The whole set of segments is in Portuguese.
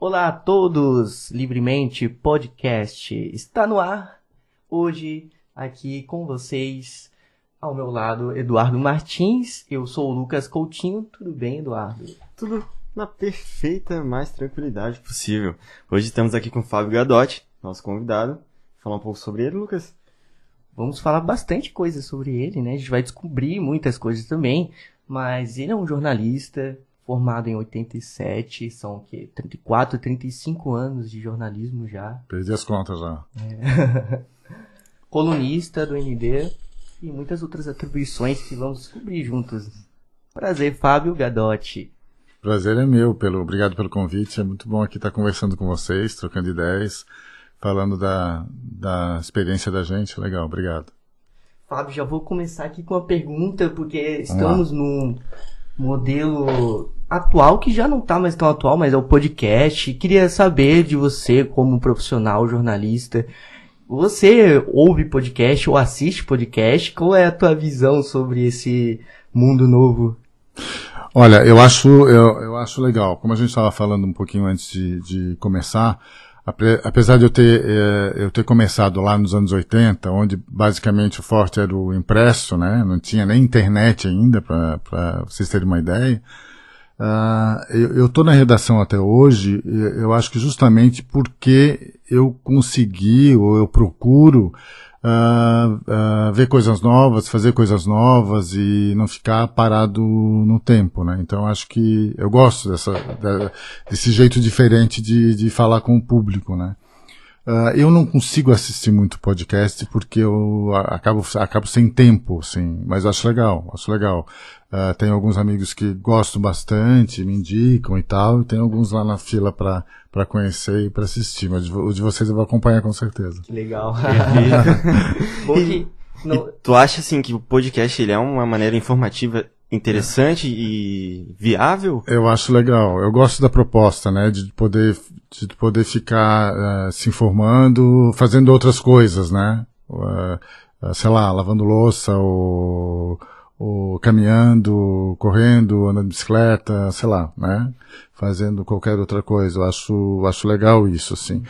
Olá a todos, Livremente Podcast está no ar. Hoje, aqui com vocês, ao meu lado, Eduardo Martins. Eu sou o Lucas Coutinho. Tudo bem, Eduardo? Tudo na perfeita, mais tranquilidade possível. Hoje estamos aqui com o Fábio Gadotti, nosso convidado. Falar um pouco sobre ele, Lucas? Vamos falar bastante coisa sobre ele, né? A gente vai descobrir muitas coisas também. Mas ele é um jornalista, formado em 87, são o quê? 34, 35 anos de jornalismo já. Perdi as contas já. É. Colunista do ND e muitas outras atribuições que vamos descobrir juntos. Prazer, Fábio Gadotti. Prazer é meu, pelo, obrigado pelo convite. É muito bom aqui estar conversando com vocês, trocando ideias, falando da, da experiência da gente. Legal, obrigado. Fábio, já vou começar aqui com uma pergunta, porque estamos num modelo atual, que já não está mais tão atual, mas é o podcast. Queria saber de você, como profissional, jornalista, você ouve podcast ou assiste podcast? Qual é a tua visão sobre esse mundo novo? Olha, eu acho, eu, eu acho legal. Como a gente estava falando um pouquinho antes de, de começar, apesar de eu ter, eh, eu ter começado lá nos anos 80, onde basicamente o forte era o impresso, né? Não tinha nem internet ainda, para vocês terem uma ideia. Uh, eu estou na redação até hoje, eu acho que justamente porque eu consegui, ou eu procuro, uh, uh, ver coisas novas, fazer coisas novas e não ficar parado no tempo, né? Então acho que eu gosto dessa, desse jeito diferente de, de falar com o público, né? Uh, eu não consigo assistir muito podcast porque eu acabo, acabo sem tempo, assim, mas acho legal, acho legal. Uh, tenho alguns amigos que gostam bastante, me indicam e tal, e tem alguns lá na fila para para conhecer e para assistir, mas o de vocês eu vou acompanhar com certeza. Que legal. Bom que, não... tu acha assim que o podcast ele é uma maneira informativa interessante e viável? Eu acho legal. Eu gosto da proposta, né, de poder de poder ficar uh, se informando, fazendo outras coisas, né? Uh, sei lá, lavando louça ou ou caminhando, correndo, andando de bicicleta, sei lá, né? Fazendo qualquer outra coisa. Eu acho, acho legal isso, assim.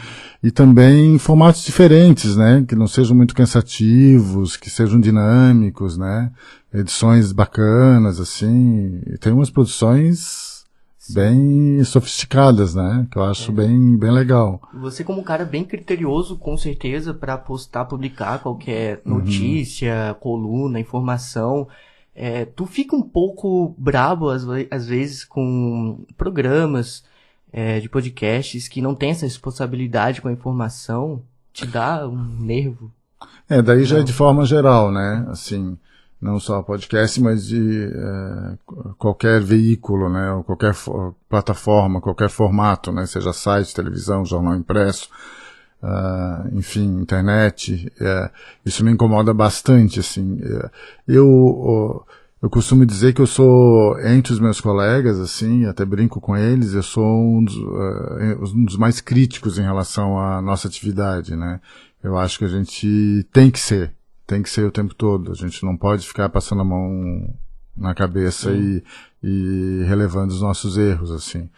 E também em formatos diferentes, né? Que não sejam muito cansativos, que sejam dinâmicos, né? Edições bacanas, assim. E tem umas produções bem sofisticadas, né? Que eu acho é. bem, bem legal. Você como um cara bem criterioso, com certeza, para postar, publicar qualquer uhum. notícia, uhum. coluna, informação. É, tu fica um pouco brabo às, às vezes com programas é, de podcasts que não tem essa responsabilidade com a informação, te dá um nervo. É, daí já é de forma geral, né? Assim, não só podcast, mas de é, qualquer veículo, né? Ou qualquer plataforma, qualquer formato, né? Seja site, televisão, jornal impresso uh, enfim, internet. Uh, isso me incomoda bastante, assim. Eu, eu costumo dizer que eu sou, entre os meus colegas, assim, até brinco com eles, eu sou um dos, um dos mais críticos em relação à nossa atividade, né? Eu acho que a gente tem que ser, tem que ser o tempo todo. A gente não pode ficar passando a mão na cabeça e, e relevando os nossos erros, assim.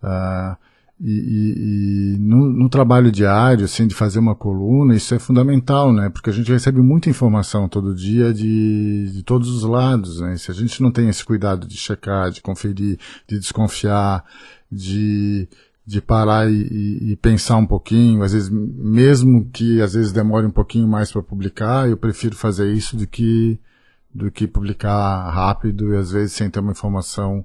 Uh, e, e, e no, no, trabalho diário, assim, de fazer uma coluna, isso é fundamental, né? Porque a gente recebe muita informação todo dia de, de todos os lados, né? Se a gente não tem esse cuidado de checar, de conferir, de desconfiar, de, de parar e, e, pensar um pouquinho, às vezes, mesmo que às vezes demore um pouquinho mais para publicar, eu prefiro fazer isso do que, do que publicar rápido e às vezes sem ter uma informação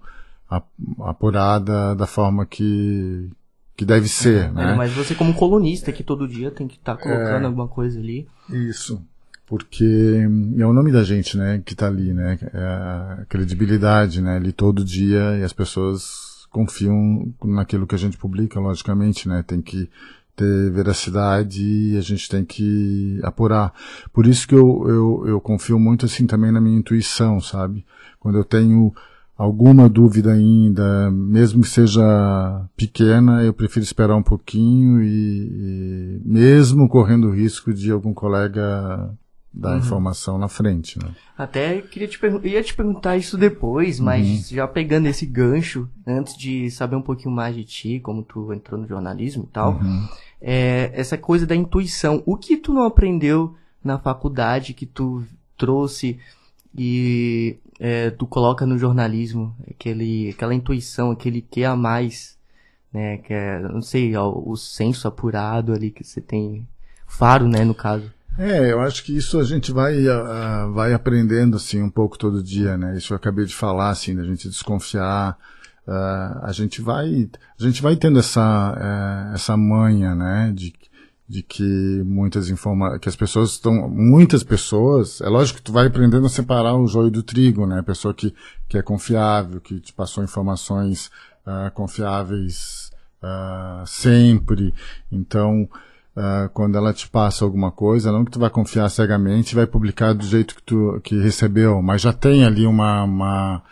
apurada da forma que, que deve ser, é, né? Mas você como colunista que todo dia tem que estar tá colocando é, alguma coisa ali. Isso. Porque é o nome da gente, né, que está ali, né? É a credibilidade, né? Ali todo dia e as pessoas confiam naquilo que a gente publica, logicamente, né? Tem que ter veracidade e a gente tem que apurar. Por isso que eu, eu, eu confio muito assim também na minha intuição, sabe? Quando eu tenho alguma dúvida ainda, mesmo que seja pequena, eu prefiro esperar um pouquinho e, e mesmo correndo o risco de algum colega da uhum. informação na frente, né? Até queria te ia te perguntar isso depois, mas uhum. já pegando esse gancho, antes de saber um pouquinho mais de ti, como tu entrou no jornalismo e tal, uhum. é, essa coisa da intuição. O que tu não aprendeu na faculdade que tu trouxe e é, tu coloca no jornalismo, aquele, aquela intuição, aquele que a mais, né, que é, não sei, o, o senso apurado ali que você tem, faro, né, no caso. É, eu acho que isso a gente vai, uh, vai aprendendo assim um pouco todo dia, né? Isso eu acabei de falar, assim, da gente desconfiar. Uh, a gente vai, a gente vai tendo essa, uh, essa manha, né? De, de que muitas informa que as pessoas estão, muitas pessoas, é lógico que tu vai aprendendo a separar o joio do trigo, né? A pessoa que, que é confiável, que te passou informações uh, confiáveis sempre. Então, uh, quando ela te passa alguma coisa, não que tu vai confiar cegamente e vai publicar do jeito que tu que recebeu, mas já tem ali uma, uma,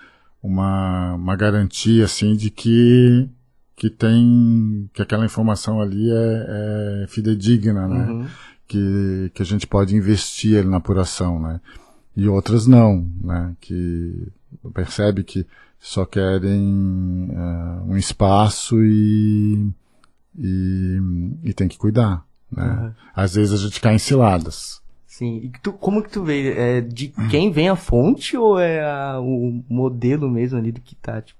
uma, uma garantia assim de que que tem que aquela informação ali é, é fidedigna, né? Uhum. Que, que a gente pode investir na apuração, né? E outras não, né? Que percebe que só querem uh, um espaço e, e, e tem que cuidar. Né? Uhum. Às vezes a gente cai em ciladas. Sim. E tu, como que tu vê? É de quem vem a fonte ou é a, o modelo mesmo ali do que tá, tipo,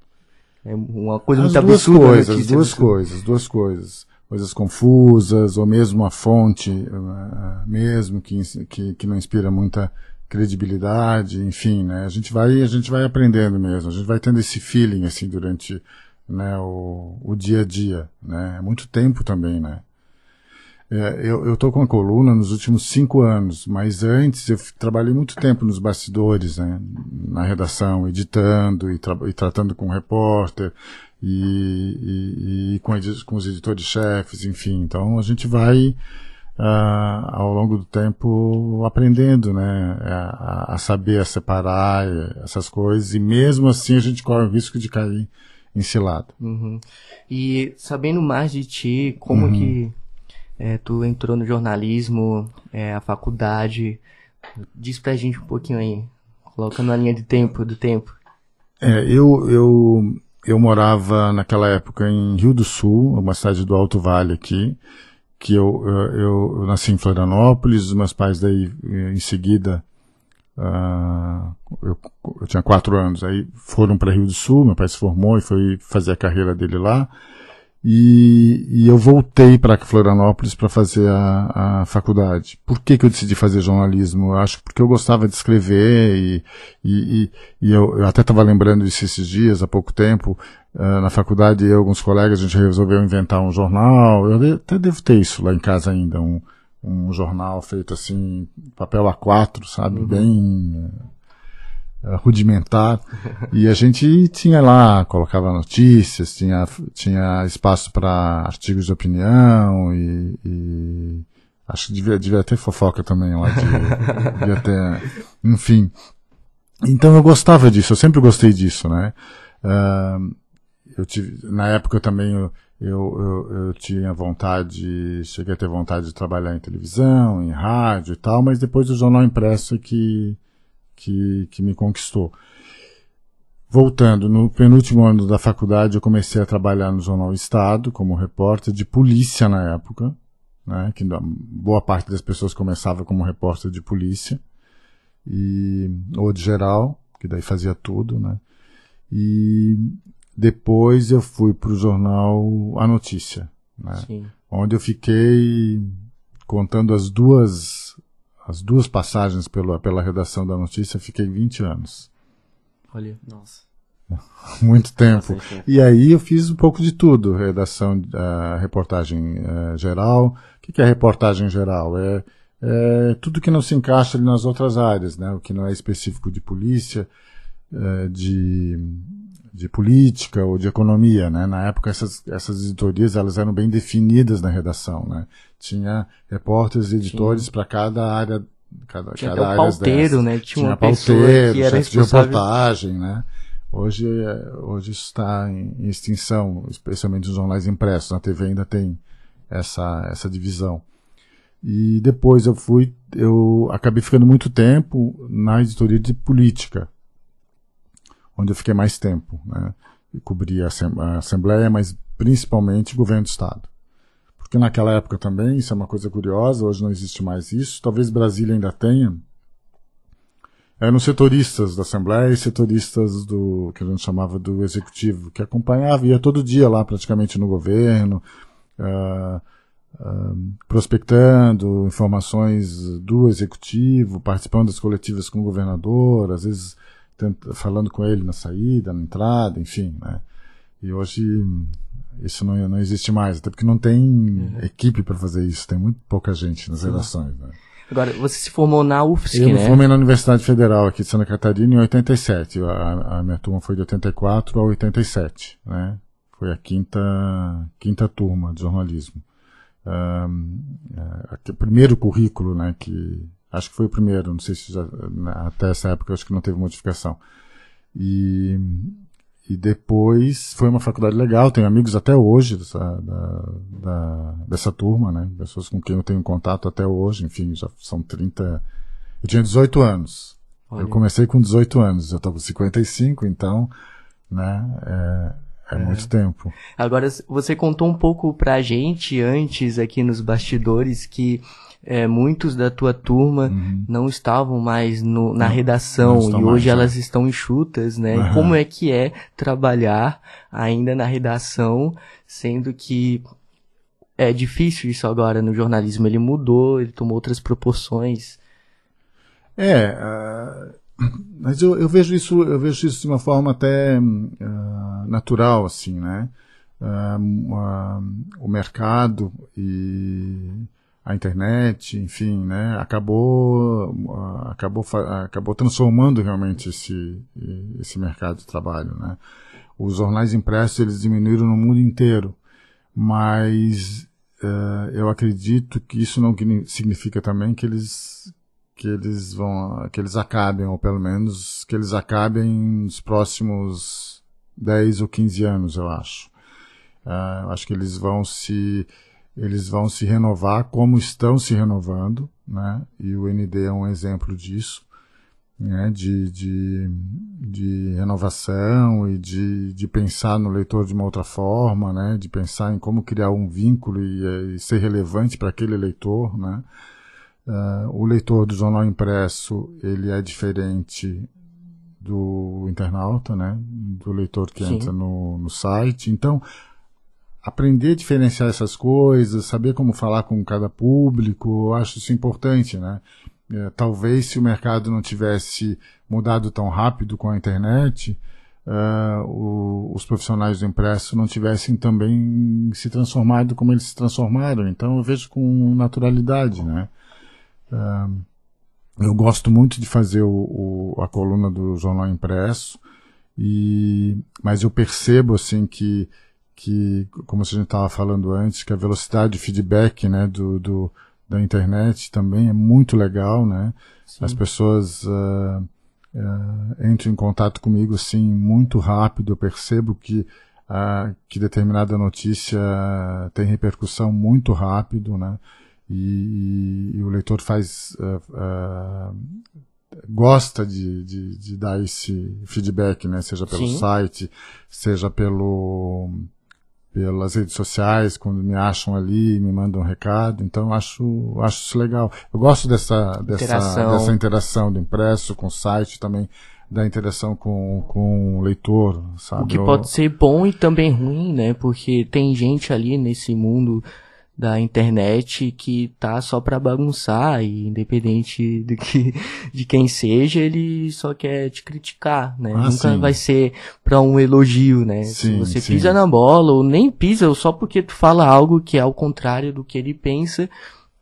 é uma coisa as muito duas absurda. Né, coisas, as duas coisas, duas coisas. Coisas confusas, ou mesmo a fonte, uh, mesmo que, que, que não inspira muita credibilidade, enfim, né? A gente vai, a gente vai aprendendo mesmo, a gente vai tendo esse feeling, assim, durante, né, o, o dia a dia, né? É muito tempo também, né? É, eu estou com a coluna nos últimos cinco anos, mas antes eu trabalhei muito tempo nos bastidores, né, na redação, editando e, tra e tratando com o repórter e, e, e com, com, os editores-chefes, enfim. Então a gente vai, uh, ao longo do tempo, aprendendo né, a, a, saber a separar essas coisas e mesmo assim a gente corre o risco de cair ensilado. Uhum. E sabendo mais de ti, como uhum. que é, tu entrou no jornalismo, é, a faculdade. Diz pra gente um pouquinho aí, colocando a linha de tempo, do tempo. É, eu, eu, eu morava naquela época em Rio do Sul, uma cidade do Alto Vale aqui, que eu, eu, eu nasci em Florianópolis, os meus pais daí, em seguida, uh, eu, eu, tinha quatro anos, aí foram para Rio do Sul, meu pai se formou e foi fazer a carreira dele lá, e, e eu voltei para Florianópolis para fazer a, a, faculdade. Por que, que eu decidi fazer jornalismo? Eu acho porque eu gostava de escrever e, e, e eu, eu, até estava lembrando disso esses dias, há pouco tempo. Uh, na faculdade, eu e alguns colegas, a gente resolveu inventar um jornal. Eu até devo ter isso lá em casa ainda, um, um jornal feito assim, papel A4, sabe? Uhum. Bem rudimentar. e a gente tinha lá, colocava notícias, tinha, tinha espaço para artigos de opinião e, e, acho que devia, devia ter fofoca também lá, de, devia ter, enfim. Então eu gostava disso, eu sempre gostei disso, né? Uh, eu tive, na época eu também eu, eu, eu, eu, tinha vontade, cheguei a ter vontade de trabalhar em televisão, em rádio e tal, mas depois do jornal impresso que que, que me conquistou. Voltando, no penúltimo ano da faculdade, eu comecei a trabalhar no Jornal Estado, como repórter de polícia na época, né, que boa parte das pessoas começava como repórter de polícia, e, ou de geral, que daí fazia tudo, né. E depois eu fui para o jornal A Notícia, né, onde eu fiquei contando as duas as duas passagens pela, pela redação da notícia, fiquei 20 anos. Olha, nossa. Muito tempo. E aí eu fiz um pouco de tudo, redação, uh, reportagem uh, geral. O que, que é reportagem geral? É, é, tudo que não se encaixa ali nas outras áreas, né? O que não é específico de polícia, uh, de de política ou de economia, né? Na época essas, essas editorias elas eram bem definidas na redação, né? Tinha repórteres e editores para cada área, cada, Tinha cada área pauteiro, né? Tinha, Tinha uma pauteiro, que era responsável... de reportagem, né? Hoje, hoje está em, em extinção, especialmente os jornais impressos. Na TV ainda tem essa, essa divisão. E depois eu fui, eu acabei ficando muito tempo na editoria de política, onde eu fiquei mais tempo, né? E cobria a Assembleia, mas principalmente o governo do Estado. Porque naquela época também, isso é uma coisa curiosa, hoje não existe mais isso, talvez Brasília ainda tenha, eram setoristas da Assembleia e setoristas do que a gente chamava do Executivo, que acompanhava, ia todo dia lá praticamente no governo, uh, uh, prospectando informações do Executivo, participando das coletivas com o governador, às vezes tenta, falando com ele na saída, na entrada, enfim. Né? E hoje isso não, não existe mais, até porque não tem uhum. equipe para fazer isso, tem muito pouca gente nas Sim. redações. Né? Agora, você se formou na UFSC, eu né? Eu me formei na Universidade Federal aqui de Santa Catarina em 87. A, a minha turma foi de 84 a 87, né? Foi a quinta, quinta turma de jornalismo. Um, é, o primeiro currículo, né, que acho que foi o primeiro, não sei se já, até essa época acho que não teve modificação. E e depois foi uma faculdade legal, tenho amigos até hoje dessa, da, da, dessa turma, né? Pessoas com quem eu tenho contato até hoje, enfim, já são 30. Eu tinha 18 anos. Olha. Eu comecei com 18 anos, eu tô com 55, então, né? É, é, é, muito tempo. Agora, você contou um pouco pra gente antes aqui nos bastidores que é, muitos da tua turma uhum. não estavam mais no, na não, redação não e hoje mais, elas é. estão enxutas, né? Uhum. Como é que é trabalhar ainda na redação, sendo que é difícil isso agora no jornalismo? Ele mudou, ele tomou outras proporções. É, uh, mas eu, eu, vejo isso, eu vejo isso de uma forma até uh, natural, assim, né? Uh, o mercado e a internet, enfim, né, acabou, acabou, acabou transformando realmente esse, esse mercado de trabalho, né. Os jornais impressos eles diminuíram no mundo inteiro, mas uh, eu acredito que isso não significa também que eles que eles vão que eles acabem ou pelo menos que eles acabem nos próximos 10 ou 15 anos, eu acho. Uh, eu acho que eles vão se eles vão se renovar como estão se renovando, né? E o ND é um exemplo disso, né? De, de, de renovação e de, de pensar no leitor de uma outra forma, né? De pensar em como criar um vínculo e, e ser relevante para aquele leitor, né? Uh, o leitor do jornal impresso ele é diferente do internauta, né? Do leitor que Sim. entra no, no site. Então aprender a diferenciar essas coisas, saber como falar com cada público, eu acho isso importante, né? É, talvez se o mercado não tivesse mudado tão rápido com a internet, uh, o, os profissionais do impresso não tivessem também se transformado como eles se transformaram. Então eu vejo com naturalidade, né? Uh, eu gosto muito de fazer o, o, a coluna do jornal impresso, e, mas eu percebo assim que que, como a gente estava falando antes, que a velocidade de feedback né, do, do, da internet também é muito legal, né? Sim. As pessoas uh, uh, entram em contato comigo assim muito rápido, eu percebo que, uh, que determinada notícia tem repercussão muito rápido, né? E, e, o leitor faz gosta de, de, de, dar esse feedback, né? Seja pelo Sim. site, seja pelo pelas redes sociais, quando me acham ali, me mandam um recado. Então, acho, acho isso legal. Eu gosto dessa, dessa, interação. dessa interação do impresso com o site também da interação com, com o leitor, sabe? O que pode ser bom e também ruim, né? Porque tem gente ali nesse mundo da internet que tá só para bagunçar e independente do que de quem seja, ele só quer te criticar, né? Ah, Nunca sim. vai ser para um elogio, né? Sim, Se você sim. pisa na bola ou nem pisa, ou só porque tu fala algo que é ao contrário do que ele pensa,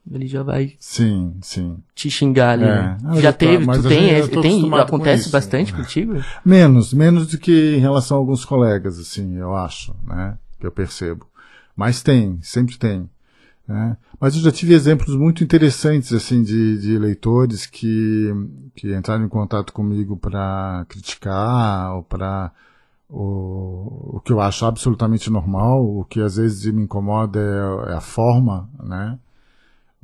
ele já vai sim, sim. te xingar ali. É. Né? Ah, já teve, tu tem, é, tem acontece bastante contigo? Menos, menos do que em relação a alguns colegas, assim, eu acho, né? Que eu percebo. Mas tem, sempre tem. Né? Mas eu já tive exemplos muito interessantes assim de, de leitores que, que entraram em contato comigo para criticar ou para o, o que eu acho absolutamente normal, o que às vezes me incomoda é, é a forma, né?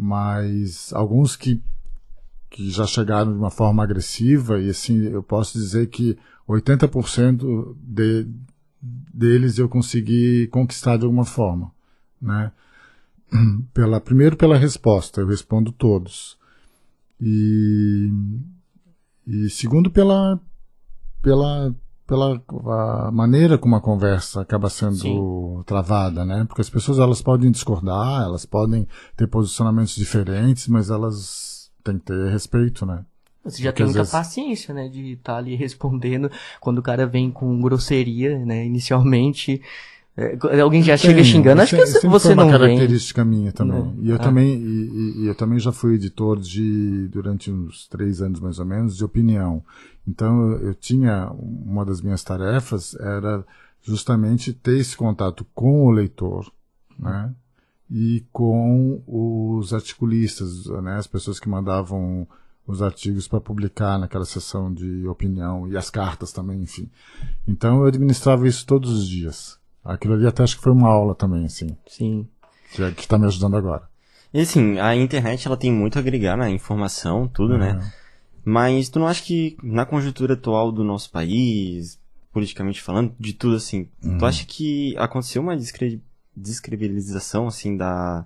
mas alguns que, que já chegaram de uma forma agressiva, e assim, eu posso dizer que 80% de, deles eu consegui conquistar de alguma forma, né? Pela, primeiro pela resposta, eu respondo todos. E, e segundo pela, pela, pela maneira como a conversa acaba sendo Sim. travada, né? Porque as pessoas elas podem discordar, elas podem ter posicionamentos diferentes, mas elas têm que ter respeito, né? Você já Porque tem muita vezes... paciência, né, de estar tá ali respondendo quando o cara vem com grosseria, né, inicialmente. É, alguém já chega xingando, acho que você, você não vem. É uma característica minha também. Não. E eu ah. também, e, e, eu também já fui editor de, durante uns três anos mais ou menos, de opinião. Então eu, eu tinha, uma das minhas tarefas era justamente ter esse contato com o leitor, né? E com os articulistas, né? As pessoas que mandavam os artigos para publicar naquela sessão de opinião e as cartas também, enfim. Então eu administrava isso todos os dias. Aquilo ali até acho que foi uma aula também, assim. Sim. Que é, está me ajudando agora. E assim, a internet ela tem muito a agregar na informação, tudo, né? Mas tu não acha que na conjuntura atual do nosso país, politicamente falando, de tudo assim, uhum. tu acha que aconteceu uma descre descredibilização assim da,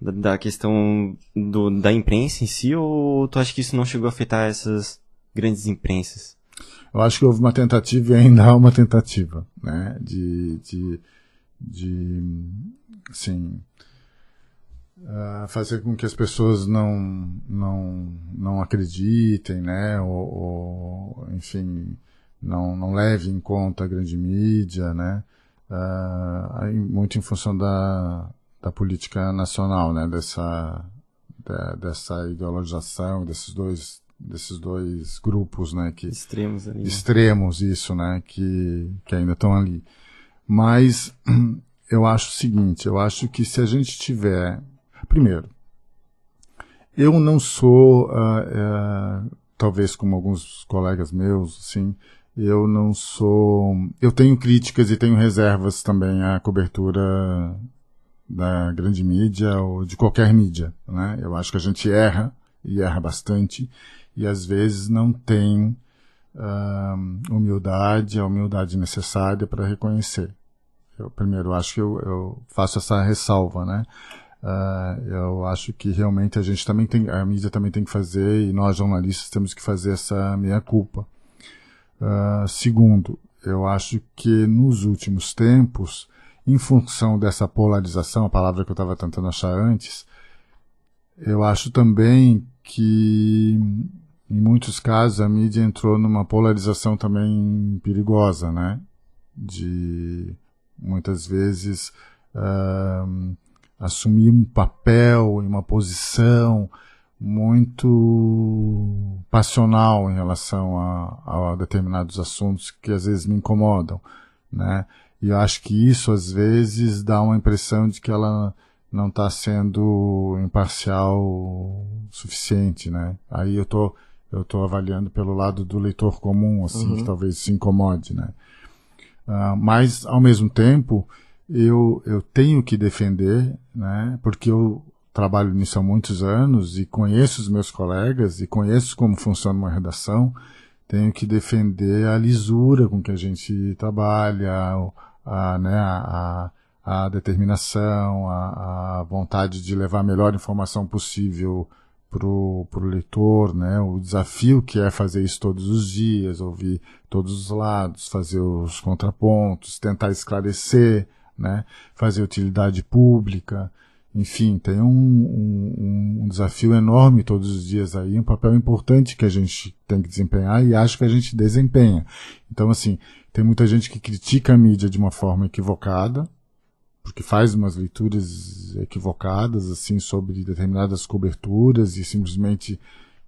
da, da questão do, da imprensa em si ou tu acha que isso não chegou a afetar essas grandes imprensas? Eu acho que houve uma tentativa e ainda há uma tentativa, né, de, de, de assim, uh, fazer com que as pessoas não, não, não acreditem, né, ou, ou enfim, não, não levem em conta a grande mídia, né, uh, muito em função da, da política nacional, né, dessa, de, dessa ideologização desses dois desses dois grupos, né, que extremos ali, né? extremos isso, né, que que ainda estão ali. Mas eu acho o seguinte, eu acho que se a gente tiver, primeiro, eu não sou, uh, uh, talvez como alguns colegas meus, assim, eu não sou, eu tenho críticas e tenho reservas também à cobertura da grande mídia ou de qualquer mídia, né? Eu acho que a gente erra e erra bastante e às vezes não tem uh, humildade, a humildade necessária para reconhecer. Eu, primeiro, acho que eu, eu faço essa ressalva, né? Uh, eu acho que realmente a gente também tem, a mídia também tem que fazer e nós jornalistas temos que fazer essa meia culpa. Uh, segundo, eu acho que nos últimos tempos, em função dessa polarização, a palavra que eu estava tentando achar antes, eu acho também que em muitos casos a mídia entrou numa polarização também perigosa, né? De muitas vezes uh, assumir um papel e uma posição muito passional em relação a, a, determinados assuntos que às vezes me incomodam, né? E eu acho que isso às vezes dá uma impressão de que ela não está sendo imparcial suficiente, né? Aí eu tô eu estou avaliando pelo lado do leitor comum, assim, uhum. que talvez se incomode, né? Uh, mas, ao mesmo tempo, eu, eu tenho que defender, né? Porque eu trabalho nisso há muitos anos e conheço os meus colegas e conheço como funciona uma redação, tenho que defender a lisura com que a gente trabalha, a, a né, a, a determinação, a, a vontade de levar a melhor informação possível pro, pro leitor, né? O desafio que é fazer isso todos os dias, ouvir todos os lados, fazer os contrapontos, tentar esclarecer, né? Fazer utilidade pública, enfim, tem um, um, um desafio enorme todos os dias aí, um papel importante que a gente tem que desempenhar e acho que a gente desempenha. Então, assim, tem muita gente que critica a mídia de uma forma equivocada, porque faz umas leituras equivocadas assim sobre determinadas coberturas e simplesmente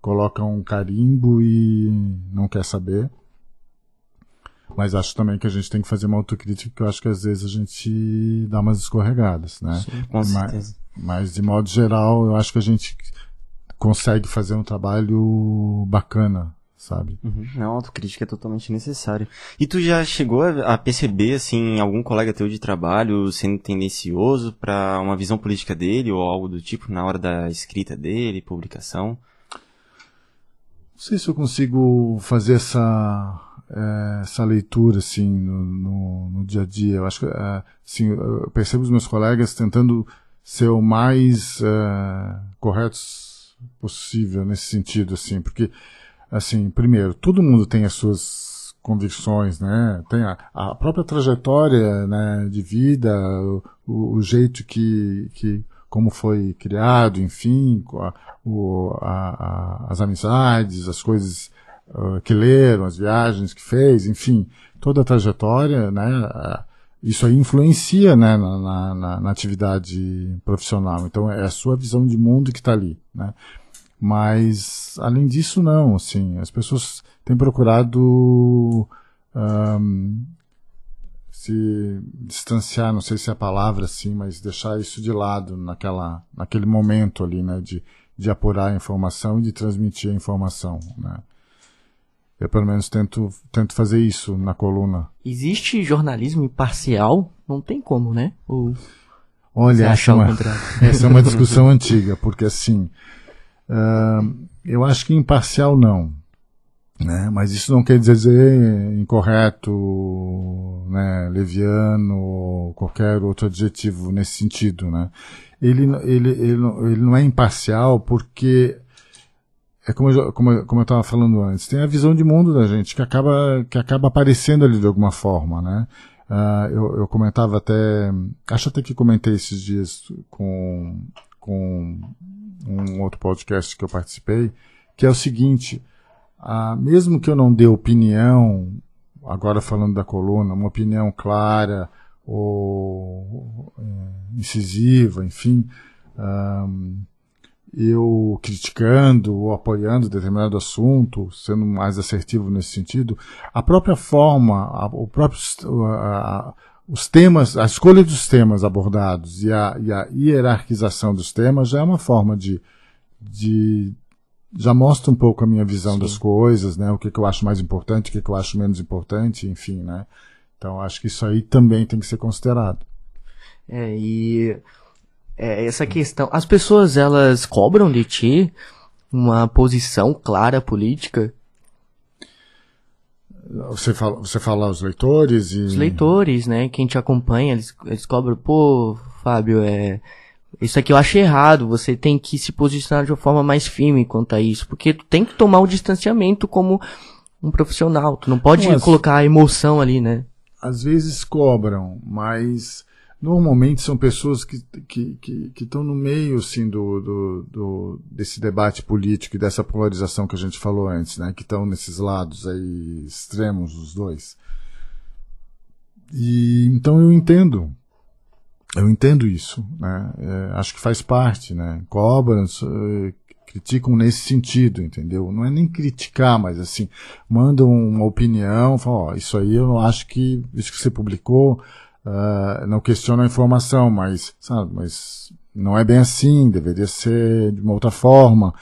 coloca um carimbo e não quer saber. Mas acho também que a gente tem que fazer uma autocrítica, que eu acho que às vezes a gente dá umas escorregadas, né? Sim, com certeza. Mas, mas de modo geral, eu acho que a gente consegue fazer um trabalho bacana, sabe? Uhum. Não, autocrítica é totalmente necessária. E tu já chegou a perceber, assim, algum colega teu de trabalho sendo tendencioso para uma visão política dele ou algo do tipo na hora da escrita dele, publicação? Não sei se eu consigo fazer essa é, essa leitura assim no, no, no, dia a dia. Eu acho que é, assim, eu percebo os meus colegas tentando ser o mais é, corretos possível nesse sentido, assim, porque assim, primeiro, todo mundo tem as suas convicções, né? Tem a, a própria trajetória, né, de vida, o, o, jeito que, que como foi criado, enfim, a, o, a, as amizades, as coisas uh, que leram, as viagens que fez, enfim, toda a trajetória, né? Isso aí influencia né, na, na, na atividade profissional. Então é a sua visão de mundo que está ali, né? Mas, além disso, não, assim, as pessoas têm procurado um, se distanciar, não sei se é a palavra assim, mas deixar isso de lado naquela, naquele momento ali, né, de, de apurar a informação e de transmitir a informação, né. Eu pelo menos tento, tento fazer isso na coluna. Existe jornalismo imparcial? Não tem como, né? Ou Olha, essa, é uma, essa é uma discussão antiga, porque assim, Eu acho que imparcial não. Né? Mas isso não quer dizer incorreto, né, leviano, ou qualquer outro adjetivo nesse sentido. Né? Ele, ele, ele, ele não é imparcial porque é como eu, como, como eu estava falando antes, tem a visão de mundo da gente que acaba, que acaba aparecendo ali de alguma forma, né? Uh, eu, eu comentava até, acho até que comentei esses dias com, com um outro podcast que eu participei, que é o seguinte: ah, mesmo que eu não dê opinião, agora falando da coluna, uma opinião clara ou é, incisiva, enfim, eu criticando ou apoiando determinado assunto, sendo mais assertivo nesse sentido, a própria forma, a, o próprio a, os temas, a escolha dos temas abordados e a, e a hierarquização dos temas já é uma forma de, de já mostra um pouco a minha visão Sim. das coisas, né? O que, que eu acho mais importante, o que, que eu acho menos importante, enfim, né? Então acho que isso aí também tem que ser considerado. É, e é, essa questão, as pessoas elas cobram de ti uma posição clara política você fala, você fala os leitores e... Os leitores, né? Quem te acompanha, eles, eles cobram, pô, Fábio, é... Isso aqui eu acho errado, você tem que se posicionar de uma forma mais firme quanto a isso, porque tu tem que tomar o distanciamento como um profissional, tu não pode Mas, colocar a emoção ali, né? Às vezes cobram, mas normalmente são pessoas que estão que, que, que no meio assim, do, do, do, desse debate político e dessa polarização que a gente falou antes, né? que estão nesses lados aí extremos, os dois. E então eu entendo. Eu entendo isso, né? É, acho que faz parte, né? Cobram, uh, criticam nesse sentido, entendeu? Não é nem criticar, mas assim, mandam uma opinião, falam, ó, isso aí eu acho que isso que você publicou uh, não questiono a informação, mas, sabe, mas não é bem assim, deveria ser de uma outra forma.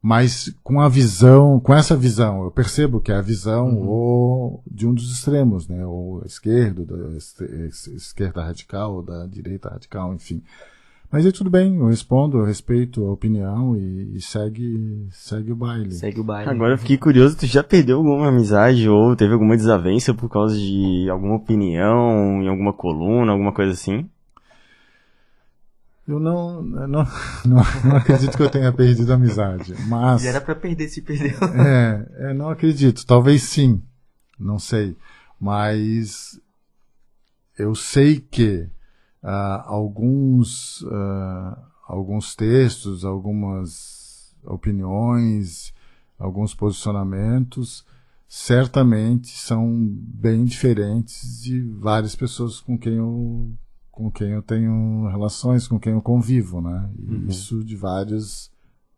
Mas com a visão, com essa visão, eu percebo que é a visão uhum. ou de um dos extremos, né? Ou esquerdo, da esquerda radical, ou da direita radical, enfim. Mas aí tudo bem, eu respondo, eu respeito a opinião e, e, segue, segue o baile. Segue o baile. Agora eu fiquei curioso, tu já perdeu alguma amizade ou teve alguma desavença por causa de alguma opinião em alguma coluna, alguma coisa assim? Eu não, não, não, não acredito que eu tenha perdido a amizade, mas... Já era pra perder se perdeu. É, é, não acredito, talvez sim, não sei, mas eu sei que uh, alguns, uh, alguns textos, algumas opiniões, alguns posicionamentos, certamente são bem diferentes de várias pessoas com quem eu com quem eu tenho relações, com quem eu convivo, né? Uhum. isso de várias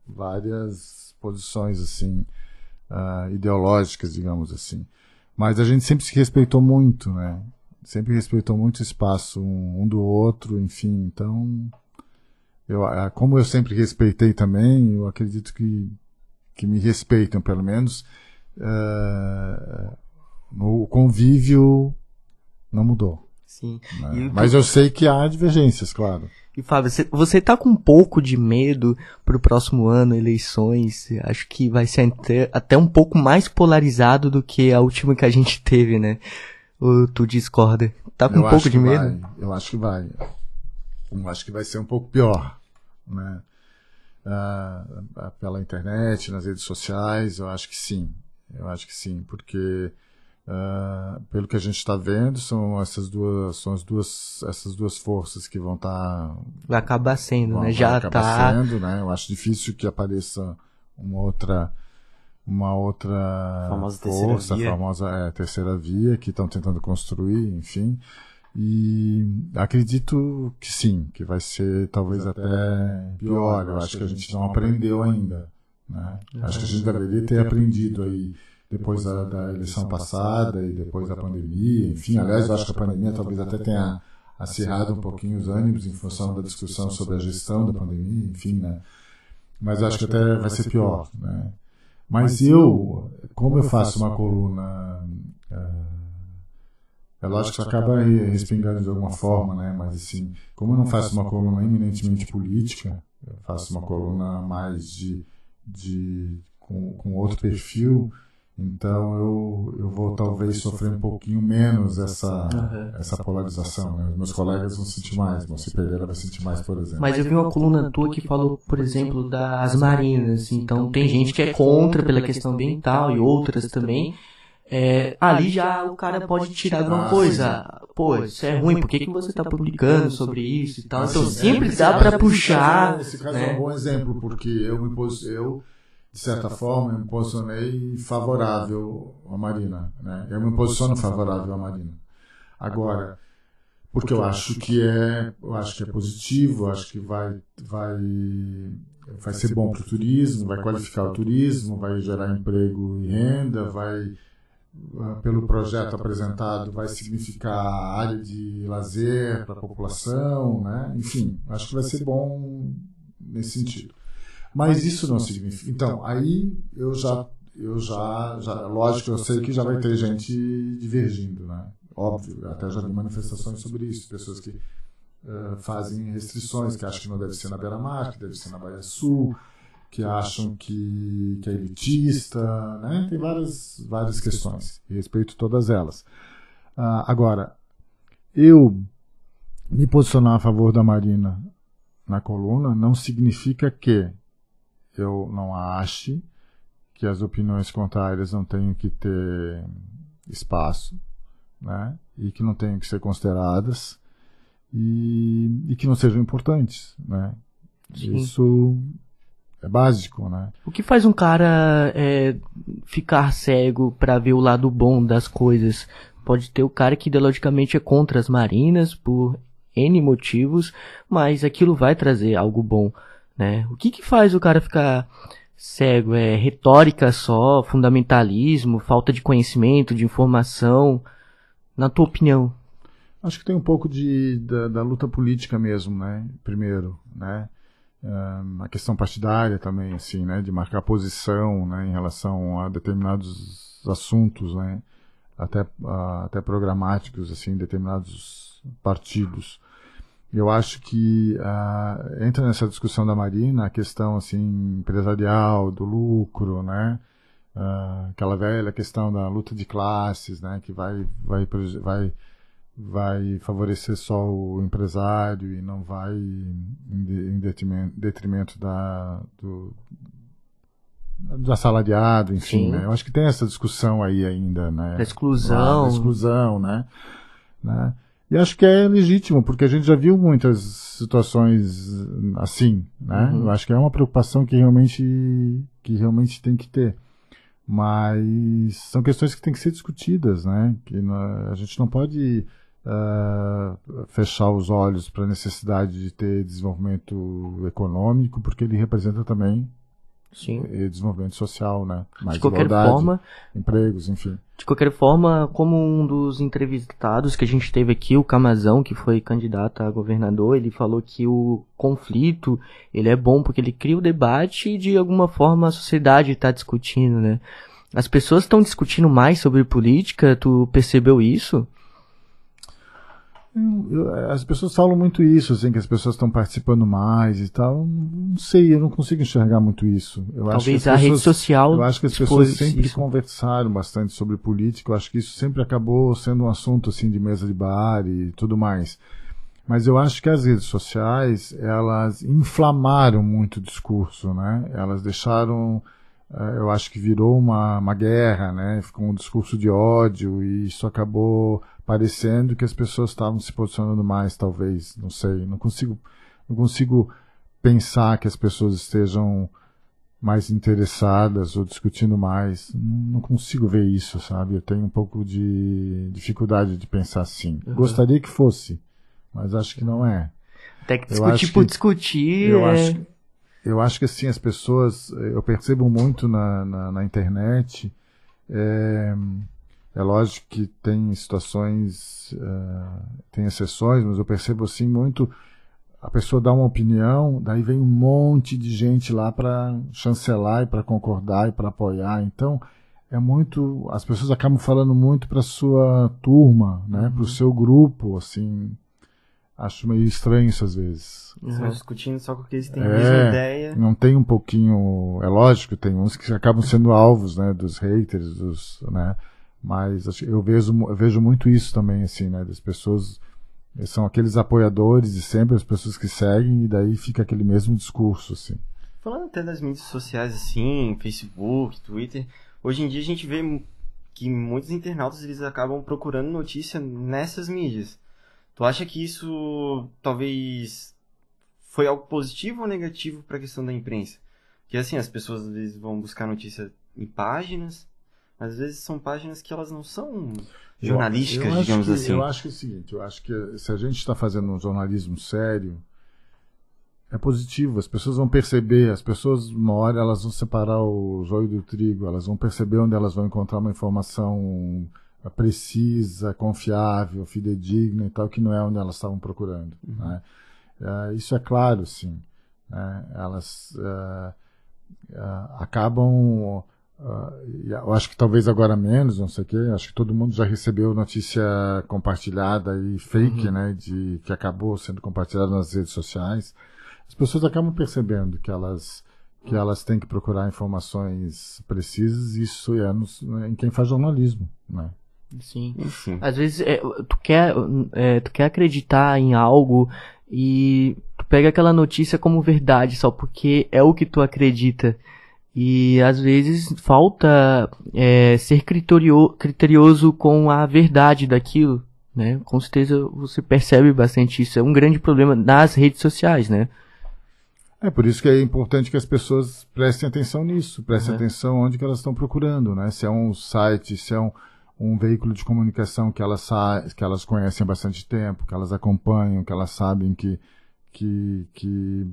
várias posições assim uh, ideológicas, digamos assim. Mas a gente sempre se respeitou muito, né? Sempre respeitou muito o espaço um, um do outro, enfim, então eu, como eu sempre respeitei também, eu acredito que, que me respeitam pelo menos. uh, o convívio não mudou. Sim. Né? Mas eu sei que há divergências, claro. E Fábio, você, você tá com um pouco de medo pro próximo ano, eleições? Acho que vai ser até, até um pouco mais polarizado do que a última que a gente teve, né? Ou tu discorda? Tá com eu um pouco de medo? Vai. Eu acho que vai. Eu acho que vai ser um pouco pior, né? Uh, pela internet, nas redes sociais, eu acho que sim. Eu acho que sim, porque Uh, pelo que a gente está vendo, são essas duas, são as duas, essas duas forças que vão estar. Tá, vai acabar sendo, vão, né? Já está. Sendo, né? Eu acho difícil que apareça uma outra, uma outra famosa força, terceira a famosa é, terceira via que estão tentando construir, enfim. E acredito que sim, que vai ser talvez até pior. Eu acho que a gente não aprendeu ainda. Né? Acho que a gente deveria ter aprendido aí depois da, da, eleição passada e depois da pandemia, enfim, aliás, eu acho que a pandemia talvez até tenha acirrado um pouquinho os ânimos em função da discussão sobre a gestão da pandemia, enfim, né? Mas eu acho que até vai ser pior, né? Mas eu, como eu faço uma coluna, é lógico que isso acaba respingando de alguma forma, né? Mas assim, como eu não faço uma coluna eminentemente política, eu faço uma coluna mais de, de com, com outro perfil, então eu, eu vou talvez sofrer um pouquinho menos essa, essa polarização. Né? Os meus colegas vão sentir mais, Moacir Pereira vai sentir mais, por exemplo. Mas eu vi uma coluna tua que falou, por exemplo, das marinas. Então tem gente que é contra pela questão ambiental e outras também. É, ali já o cara pode tirar alguma ah, coisa. Pô, isso é ruim, por que, que você está publicando sobre isso e tal? Então sempre dá para puxar. Esse caso é um bom exemplo, porque eu me pus, eu de certa forma, eu me posicionei favorável à Marina. Né? Eu me posiciono favorável à Marina. Agora, porque eu acho que é, eu acho que é positivo, acho que vai, vai, vai ser bom para o turismo, vai qualificar o turismo, vai gerar emprego e renda, vai pelo projeto apresentado vai significar área de lazer para a população, né? Enfim, acho que vai ser bom nesse sentido. Mas isso não significa. Então, aí eu já, eu já, já, lógico, eu sei que já vai ter gente divergindo, né? Óbvio, até já vi manifestações sobre isso, pessoas que uh, fazem restrições, que acham que não deve ser na beira-mar, que deve ser na Baía Sul, que acham que, que é elitista, né? Tem várias, várias questões, e respeito todas elas. Uh, agora, eu me posicionar a favor da Marina na coluna não significa que eu não ache que as opiniões contrárias não tenham que ter espaço, né? E que não tenham que ser consideradas e, e que não sejam importantes, né? Sim. Isso é básico, né? O que faz um cara é, ficar cego para ver o lado bom das coisas? Pode ter o cara que ideologicamente é contra as marinas por N motivos, mas aquilo vai trazer algo bom né? O que que faz o cara ficar cego? É retórica só, fundamentalismo, falta de conhecimento, de informação? Na tua opinião? Acho que tem um pouco de, da, da luta política mesmo, né? Primeiro, né? Um, a questão partidária também, assim, né? De marcar posição, né? Em relação a determinados assuntos, né? Até, uh, até programáticos, assim, determinados partidos. Eu acho que uh, entra nessa discussão da Marina a questão assim empresarial, do lucro, né? Uh, aquela velha questão da luta de classes, né? Que vai, vai, vai, vai favorecer só o empresário e não vai em detrimento, detrimento da, do, do assalariado, enfim, né? Eu acho que tem essa discussão aí ainda, né? Da exclusão. Da exclusão, né? né? E acho que é legítimo, porque a gente já viu muitas situações assim, né? Uhum. Eu acho que é uma preocupação que realmente, que realmente tem que ter. Mas são questões que têm que ser discutidas, né? Que a gente não pode uh, fechar os olhos para a necessidade de ter desenvolvimento econômico, porque ele representa também Sim. e desenvolvimento social, né? Mais de qualquer forma, empregos, enfim. De qualquer forma, como um dos entrevistados que a gente teve aqui, o Camazão, que foi candidato a governador, ele falou que o conflito, ele é bom porque ele cria o debate e de alguma forma a sociedade está discutindo, né? As pessoas estão discutindo mais sobre política, tu percebeu isso? As pessoas falam muito isso, assim, que as pessoas estão participando mais e tal. Não sei, eu não consigo enxergar muito isso. Eu Talvez a pessoas, rede social. Eu acho que as pessoas sempre isso. conversaram bastante sobre política. Eu acho que isso sempre acabou sendo um assunto assim de mesa de bar e tudo mais. Mas eu acho que as redes sociais elas inflamaram muito o discurso, né? Elas deixaram eh, eu acho que virou uma, uma guerra, né? Ficou um discurso de ódio e isso acabou parecendo que as pessoas estavam se posicionando mais, talvez, não sei, não consigo, não consigo pensar que as pessoas estejam mais interessadas ou discutindo mais. Não consigo ver isso, sabe? Eu tenho um pouco de dificuldade de pensar assim. Uhum. Gostaria que fosse, mas acho que não é. Até que discutir por discutir. Eu é... acho eu acho que assim, as pessoas, eu percebo muito na, na, na internet, é, é, lógico que tem situações, uh, tem exceções, mas eu percebo assim muito, a pessoa dá uma opinião, daí vem um monte de gente lá para chancelar e para concordar e para apoiar, então é muito, as pessoas acabam falando muito para sua turma, né, uhum. para o seu grupo, assim, Acho meio estranho isso às vezes. Uhum. discutindo só porque eles têm é, a mesma ideia. Não tem um pouquinho. É lógico, tem uns que acabam sendo alvos, né? Dos haters, dos. né? Mas eu vejo, eu vejo muito isso também, assim, né? Das pessoas. São aqueles apoiadores e sempre as pessoas que seguem, e daí fica aquele mesmo discurso, assim. Falando até das mídias sociais, assim, Facebook, Twitter, hoje em dia a gente vê que muitos internautas eles acabam procurando notícia nessas mídias. Tu acha que isso talvez foi algo positivo ou negativo para a questão da imprensa? Que assim, as pessoas às vezes vão buscar notícia em páginas, às vezes são páginas que elas não são jornalísticas, eu, eu digamos que, assim. Eu acho que é o seguinte, eu acho que se a gente está fazendo um jornalismo sério, é positivo, as pessoas vão perceber, as pessoas, uma hora, elas vão separar o joio do trigo, elas vão perceber onde elas vão encontrar uma informação precisa, confiável, fidedigna e tal, que não é onde elas estavam procurando. Uhum. Né? Uh, isso é claro, sim. Né? Elas uh, uh, acabam. Eu acho que talvez agora menos, não sei o quê. Acho que todo mundo já recebeu notícia compartilhada e fake, uhum. né? De, que acabou sendo compartilhada nas redes sociais. As pessoas acabam percebendo que elas que elas têm que procurar informações precisas, isso é nos, em quem faz jornalismo, né? Sim. Enfim. Às vezes é, tu, quer, é, tu quer acreditar em algo e tu pega aquela notícia como verdade só porque é o que tu acredita. E às vezes falta é, ser criterio, criterioso com a verdade daquilo, né? Com certeza você percebe bastante isso. É um grande problema nas redes sociais, né? É por isso que é importante que as pessoas prestem atenção nisso, prestem uhum. atenção onde que elas estão procurando, né? Se é um site, se é um, um veículo de comunicação que elas, que elas conhecem há bastante tempo, que elas acompanham, que elas sabem que, que, que,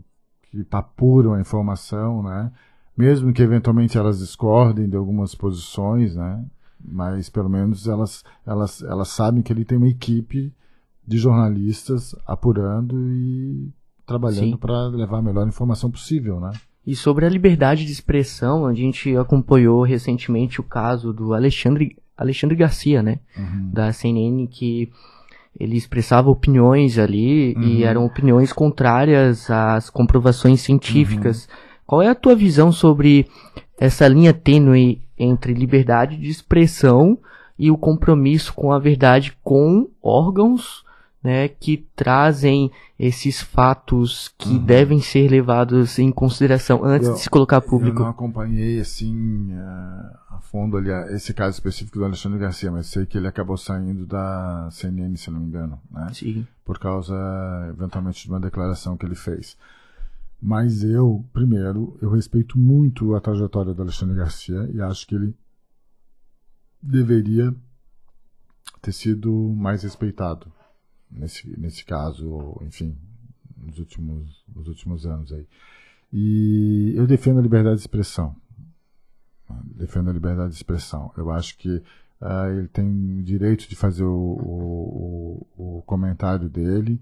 que apuram a informação, né? Mesmo que eventualmente elas discordem de algumas posições, né? Mas pelo menos elas, elas, elas sabem que ele tem uma equipe de jornalistas apurando e trabalhando para levar a melhor informação possível, né? E sobre a liberdade de expressão, a gente acompanhou recentemente o caso do Alexandre Alexandre Garcia, né? Uhum. Da CNN, que ele expressava opiniões ali uhum. e eram opiniões contrárias às comprovações científicas. Uhum. Qual é a tua visão sobre essa linha tênue entre liberdade de expressão e o compromisso com a verdade com órgãos né, que trazem esses fatos que uhum. devem ser levados em consideração antes eu, de se colocar público. Eu não acompanhei assim uh, a fundo ali esse caso específico do Alexandre Garcia, mas sei que ele acabou saindo da CNN, se não me engano, né? Sim. Por causa eventualmente de uma declaração que ele fez. Mas eu, primeiro, eu respeito muito a trajetória do Alexandre Garcia e acho que ele deveria ter sido mais respeitado nesse, nesse caso, enfim, nos últimos, nos últimos anos aí. E eu defendo a liberdade de expressão. Defendo a liberdade de expressão. Eu acho que uh, ele tem direito de fazer o, o, o, o comentário dele,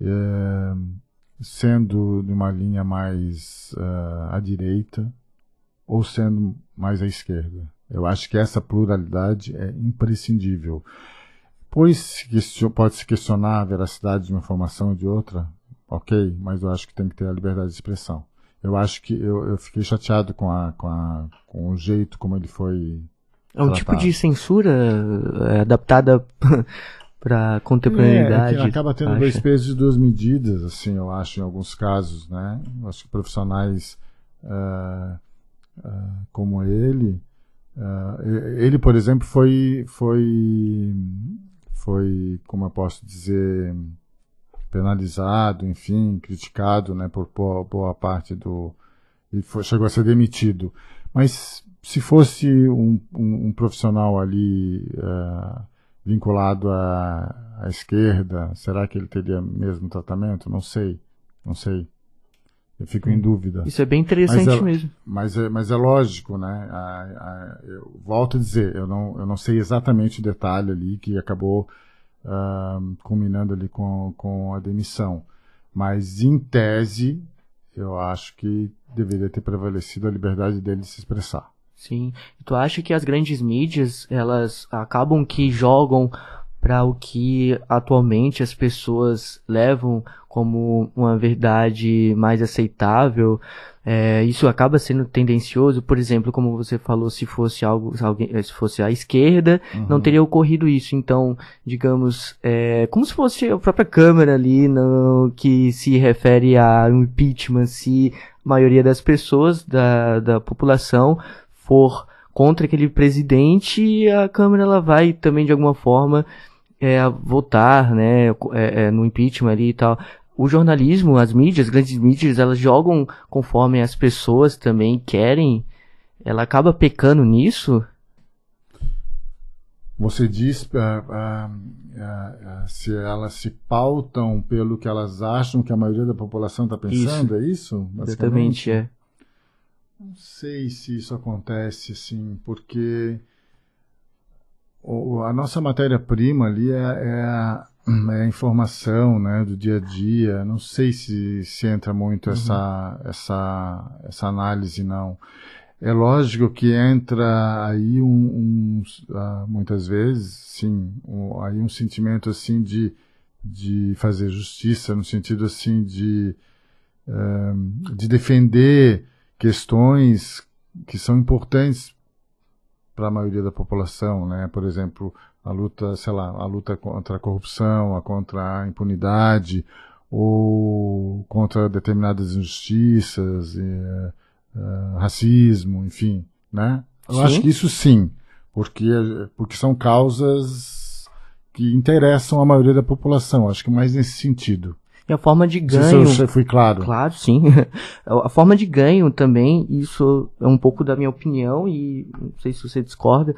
uh, sendo de uma linha mais uh, à direita ou sendo mais à esquerda. Eu acho que essa pluralidade é imprescindível. Pois pode se questionar a veracidade de uma informação ou de outra, ok, mas eu acho que tem que ter a liberdade de expressão. Eu acho que eu, eu fiquei chateado com, a, com, a, com o jeito como ele foi. É um tratado. tipo de censura é, adaptada para contemporaneidade. É, acaba tendo acha? dois pesos e duas medidas, assim, eu acho, em alguns casos, né? Eu acho que profissionais uh, uh, como ele, uh, ele, por exemplo, foi, foi, foi, como eu posso dizer, penalizado, enfim, criticado, né, por boa, parte do e foi, chegou a ser demitido. Mas se fosse um, um, um profissional ali uh, vinculado à, à, esquerda, será que ele teria mesmo tratamento? Não sei, não sei. Eu fico em hum. dúvida. Isso é bem interessante mas é, mesmo. Mas é, mas é lógico, né? A, a, eu volto a dizer, eu não, eu não sei exatamente o detalhe ali que acabou uh, culminando ali com, com a demissão. Mas, em tese, eu acho que deveria ter prevalecido a liberdade dele de se expressar. Sim. E tu acha que as grandes mídias, elas acabam que jogam para o que atualmente as pessoas levam como uma verdade mais aceitável, é, isso acaba sendo tendencioso, por exemplo, como você falou, se fosse algo, se, alguém, se fosse a esquerda, uhum. não teria ocorrido isso. Então, digamos, é, como se fosse a própria Câmara ali, no, que se refere a um impeachment, se a maioria das pessoas da, da população for contra aquele presidente, a Câmara ela vai também de alguma forma é, votar, né, é, é, no impeachment ali e tal o jornalismo, as mídias, as grandes mídias, elas jogam conforme as pessoas também querem. Ela acaba pecando nisso? Você diz uh, uh, uh, se elas se pautam pelo que elas acham que a maioria da população está pensando, isso. é isso? Exatamente, é. Não sei se isso acontece, assim, porque a nossa matéria-prima ali é, é a é, informação né, do dia a dia. Não sei se, se entra muito uhum. essa, essa, essa análise, não. É lógico que entra aí um, um uh, muitas vezes, sim, um, aí um sentimento assim de, de fazer justiça, no sentido assim de, uh, de defender questões que são importantes para a maioria da população, né? Por exemplo, a luta, sei lá, a luta contra a corrupção, a contra a impunidade, ou contra determinadas injustiças, e, uh, racismo, enfim, né? Eu sim. acho que isso sim, porque, porque são causas que interessam a maioria da população, acho que mais nesse sentido. E a forma de ganho. Se eu fui claro. Claro, sim. a forma de ganho também, isso é um pouco da minha opinião, e não sei se você discorda,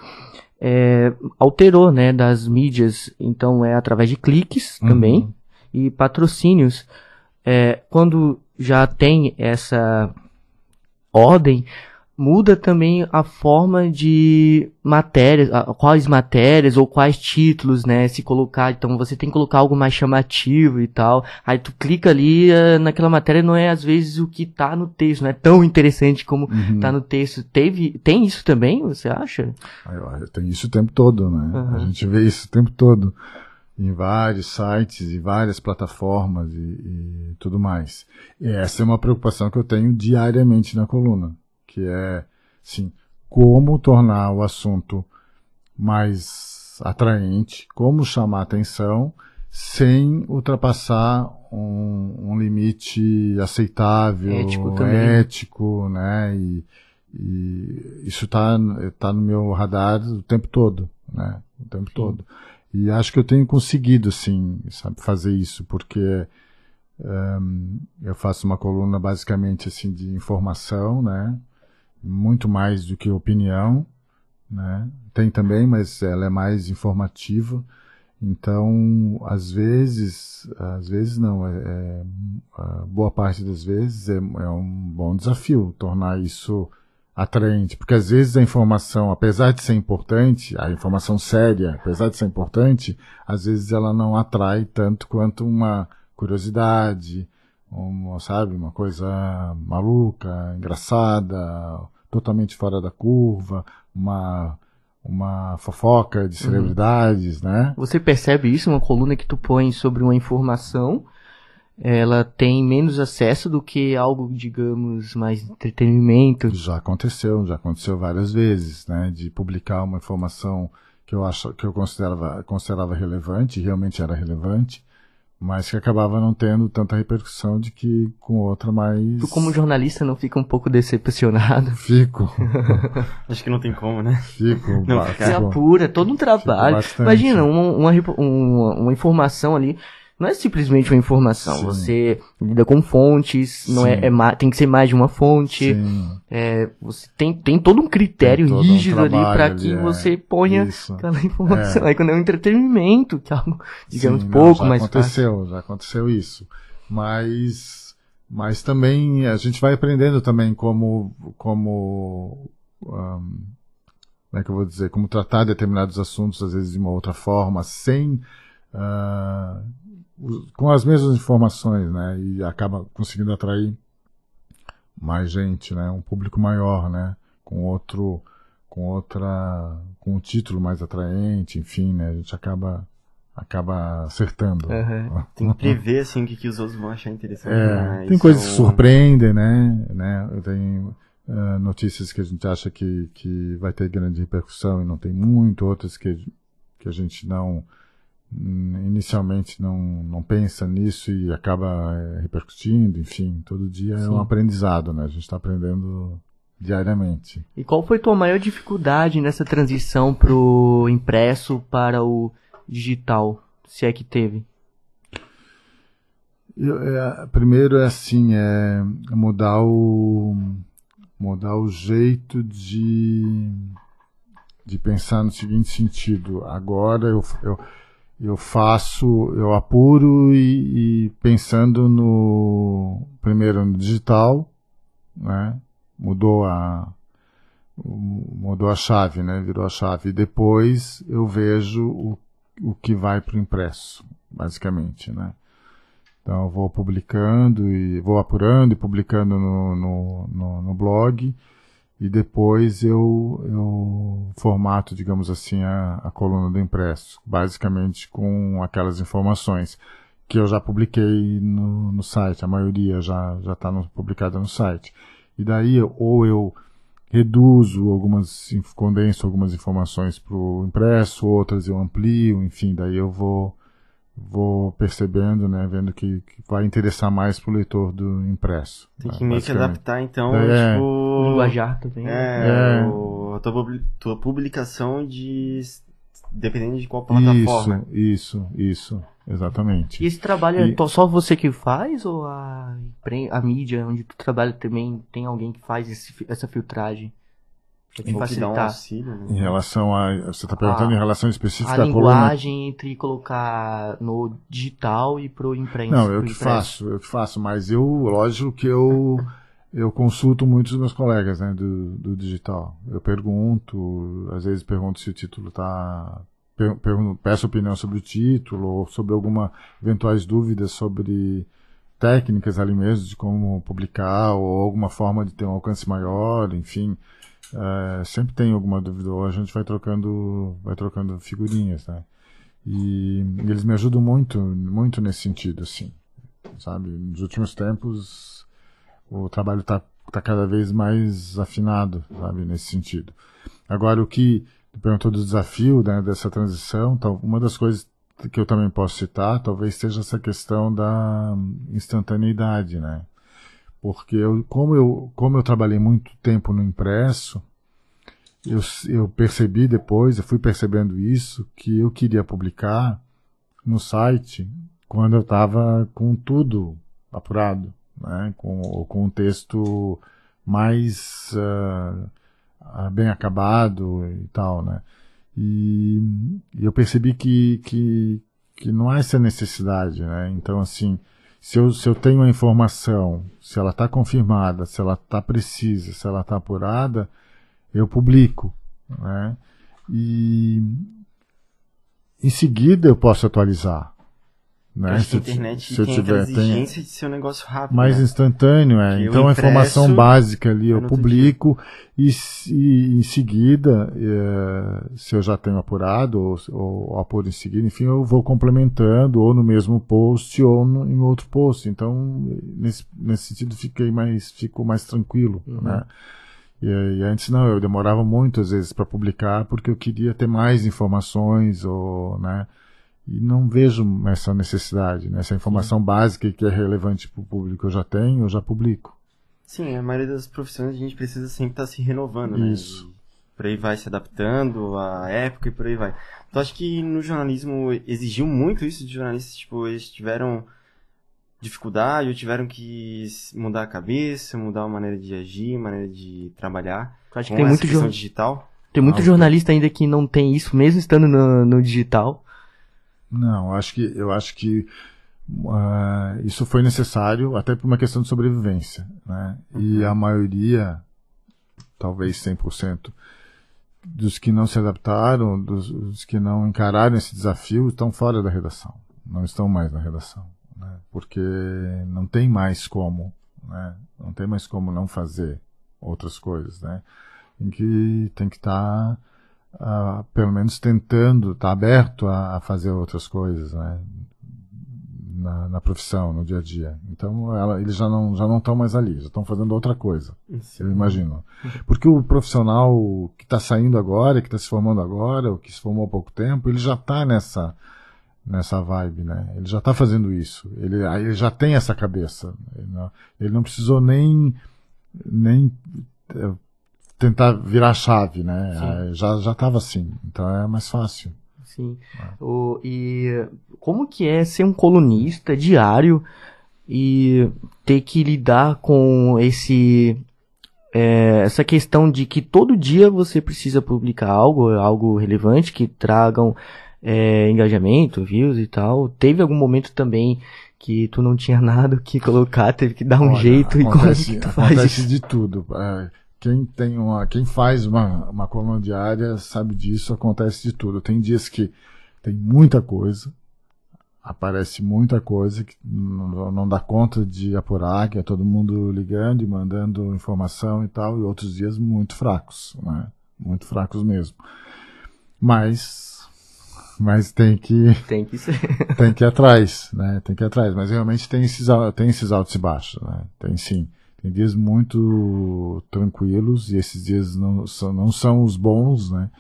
é, alterou, né, das mídias. Então é através de cliques uhum. também e patrocínios. É, quando já tem essa ordem, muda também a forma de matérias, quais matérias ou quais títulos, né, se colocar. Então você tem que colocar algo mais chamativo e tal. Aí tu clica ali uh, naquela matéria não é às vezes o que tá no texto, não é tão interessante como uhum. tá no texto. Teve, tem isso também, você acha? Tem isso o tempo todo, né? Uhum. A gente vê isso o tempo todo em vários sites e várias plataformas e, e tudo mais. E essa é uma preocupação que eu tenho diariamente na coluna que é, sim, como tornar o assunto mais atraente, como chamar atenção, sem ultrapassar um, um limite aceitável, ético, ético né? E, e isso está tá no meu radar o tempo todo, né? O tempo Sim. todo. E acho que eu tenho conseguido, sim, sabe, fazer isso, porque um, eu faço uma coluna basicamente assim de informação, né? Muito mais do que opinião, né? Tem também, mas ela é mais informativa. Então, às vezes, às vezes não, é, é boa parte das vezes é, é, um bom desafio tornar isso atraente, porque às vezes a informação, apesar de ser importante, a informação séria, apesar de ser importante, às vezes ela não atrai tanto quanto uma curiosidade, uma, sabe, uma coisa maluca, engraçada, totalmente fora da curva, uma, uma fofoca de celebridades, uhum. né? Você percebe isso, uma coluna que tu põe sobre uma informação, ela tem menos acesso do que algo, digamos, mais entretenimento? Já aconteceu, já aconteceu várias vezes, né? De publicar uma informação que eu acho que eu considerava, considerava relevante, realmente era relevante, mas que acabava não tendo tanta repercussão de que com outra mais. Tu, como jornalista, não fica um pouco decepcionado? Fico. Acho que não tem como, né? Fico. Não, fico. Você apura, todo um trabalho. Imagina, uma, uma, uma, uma informação ali não é simplesmente uma informação. Sim. Você lida com fontes, não é, é, tem que ser mais de uma fonte. É, você tem, tem todo um critério todo rígido um ali para que é. você ponha Isso. aquela informação. É. Aí quando é um entretenimento, que é algo, digamos, Sim, pouco não, já mais aconteceu, fácil. Já aconteceu isso. Mas, mas também a gente vai aprendendo também como, como um, como é que eu vou dizer, como tratar determinados assuntos às vezes de uma outra forma, sem uh, com as mesmas informações, né? E acaba conseguindo atrair mais gente, né? Um público maior, né? Com outro, com outra, com um título mais atraente, enfim, né? A gente acaba acaba acertando. Uhum. Tem que prever assim o que, que os outros vão achar interessante. É, tem coisas que surpreendem, né? né? Tem uh, notícias que a gente acha que, que vai ter grande repercussão e não tem muito, outras que, que a gente não inicialmente não, não pensa nisso e acaba é, repercutindo, enfim, todo dia Sim. é um aprendizado, né? A gente está aprendendo diariamente. E qual foi tua maior dificuldade nessa transição pro impresso para o digital, se é que teve? Eu, é, primeiro é assim, é mudar o mudar o jeito de de pensar no seguinte sentido. Agora eu, eu eu faço, eu apuro e, e, pensando no primeiro no digital, né? Mudou a mudou a chave, né? Virou a chave. E depois eu vejo o, o que vai para o impresso, basicamente, né? Então eu vou publicando e vou apurando e publicando no, no, no, no blog e depois eu, eu formato, digamos assim, a, a coluna do impresso, basicamente com aquelas informações que eu já publiquei no, no site, a maioria já já está publicada no site. E daí ou eu reduzo algumas, condenso algumas informações para o impresso, outras eu amplio, enfim, daí eu vou vou percebendo, né, vendo que, que vai interessar mais pro leitor do impresso. Tem que meio que adaptar, então, é, tipo... O linguajar também. É, é. O, a tua, tua publicação de... Dependendo de qual plataforma. Isso, isso, isso. Exatamente. E esse trabalho é e... é só você que faz ou a, a mídia onde tu trabalha também tem alguém que faz esse, essa filtragem? Em facilitar. Um auxílio, né? Em relação a. Você está perguntando a, em relação específica a linguagem coluna... entre colocar no digital e pro imprensa. Não, eu que impresso. faço, eu que faço, mas eu, lógico que eu. Eu consulto muitos meus colegas né, do, do digital. Eu pergunto, às vezes pergunto se o título está peço opinião sobre o título ou sobre alguma eventuais dúvidas sobre técnicas ali mesmo de como publicar ou alguma forma de ter um alcance maior, enfim. É, sempre tem alguma dúvida, ou a gente vai trocando, vai trocando figurinhas, né? E, eles me ajudam muito, muito nesse sentido, assim, sabe? Nos últimos tempos, o trabalho está tá cada vez mais afinado, sabe? Nesse sentido. Agora, o que perguntou do desafio né, dessa transição, tal, uma das coisas que eu também posso citar, talvez seja essa questão da instantaneidade, né? Porque eu, como, eu, como eu trabalhei muito tempo no impresso, eu, eu percebi depois, eu fui percebendo isso, que eu queria publicar no site quando eu estava com tudo apurado, né? com, com um texto mais uh, bem acabado e tal, né? E, e eu percebi que, que, que não há essa necessidade, né? Então, assim, se eu, se eu tenho a informação, se ela está confirmada, se ela está precisa, se ela está apurada, eu publico. Né? E em seguida eu posso atualizar. Né? Se, internet se eu tem tiver, exigência tem... de ser um negócio rápido. Mais né? instantâneo, é. Que então a informação básica ali eu publico e, e, em seguida, é, se eu já tenho apurado ou, ou apuro em seguida, enfim, eu vou complementando ou no mesmo post ou no, em outro post. Então, nesse, nesse sentido, fiquei mais, fico mais tranquilo, uhum. né? E, e, antes não, eu demorava muito às vezes para publicar porque eu queria ter mais informações ou, né? E não vejo essa necessidade, né? Essa informação Sim. básica que é relevante para o público eu já tenho, eu já publico. Sim, a maioria das profissões a gente precisa sempre estar tá se renovando, né? Isso. E por aí vai se adaptando à época e por aí vai. Então acho que no jornalismo exigiu muito isso de jornalistas, tipo, eles tiveram dificuldade ou tiveram que mudar a cabeça, mudar a maneira de agir, maneira de trabalhar. Acho que tem muito questão digital. Tem muito ah, jornalista ainda que não tem isso, mesmo estando no, no digital. Não, acho que, eu acho que uh, isso foi necessário até por uma questão de sobrevivência. Né? Uhum. E a maioria, talvez 100%, dos que não se adaptaram, dos, dos, que não encararam esse desafio, estão fora da redação. Não estão mais na redação. Né? Porque não tem mais como. Né? Não tem mais como não fazer outras coisas. Né? Em que tem que estar. Tá uh, pelo menos tentando, está aberto a, a, fazer outras coisas, né? Na, na, profissão, no dia a dia. Então, ela, eles já não já não estão mais ali, já estão fazendo outra coisa. Sim. Eu imagino. Porque o profissional que está saindo agora, que está se formando agora, ou que se formou há pouco tempo, ele já está nessa nessa vibe, né? Ele já está fazendo isso. Ele, ele já tem essa cabeça. Ele não, ele não precisou nem nem eh, tentar virar a chave, né? Ah, já já estava assim, então é mais fácil. Sim. É. O, e como que é ser um colunista diário e ter que lidar com esse é, essa questão de que todo dia você precisa publicar algo, algo relevante que tragam é, engajamento, views e tal. Teve algum momento também que tu não tinha nada que colocar, teve que dar um Olha, jeito acontece, e como que tu faz acontece isso? de tudo. É, quem tem uma, quem faz uma, uma coluna diária sabe disso, acontece de tudo. Tem dias que tem muita coisa, aparece muita coisa que não, não dá conta de apurar, que é todo mundo ligando e mandando informação e tal, e outros dias muito fracos, né? Muito fracos mesmo. Mas mas tem que tem que ser. tem que ir atrás, né? Tem que ir atrás, mas realmente tem esses tem esses altos e baixos, né? Tem sim. Tem dias muito tranquilos e esses dias não são, não são os bons, né?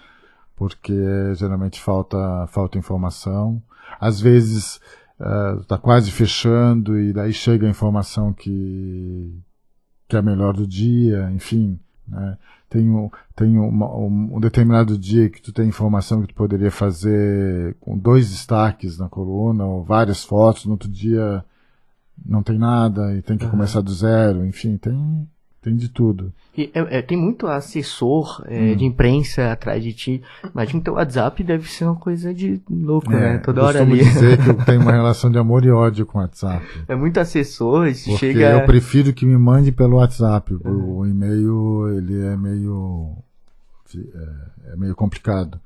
Porque geralmente falta, falta informação. Às vezes está uh, quase fechando e daí chega a informação que, que é a melhor do dia, enfim. Né? Tem, um, tem uma, um, um, determinado dia que tu tem informação que tu poderia fazer com dois destaques na coluna ou várias fotos, no outro dia não tem nada e tem que uhum. começar do zero, enfim, tem, tem de tudo. E, é, é, tem muito assessor é, hum. de imprensa atrás de ti. Imagina que teu WhatsApp deve ser uma coisa de louco, é, né? Toda hora ali. dizer que eu tenho uma relação de amor e ódio com o WhatsApp. É muito assessor, Porque chega... eu prefiro que me mande pelo WhatsApp. Uhum. O e-mail, ele é meio... É, é meio complicado.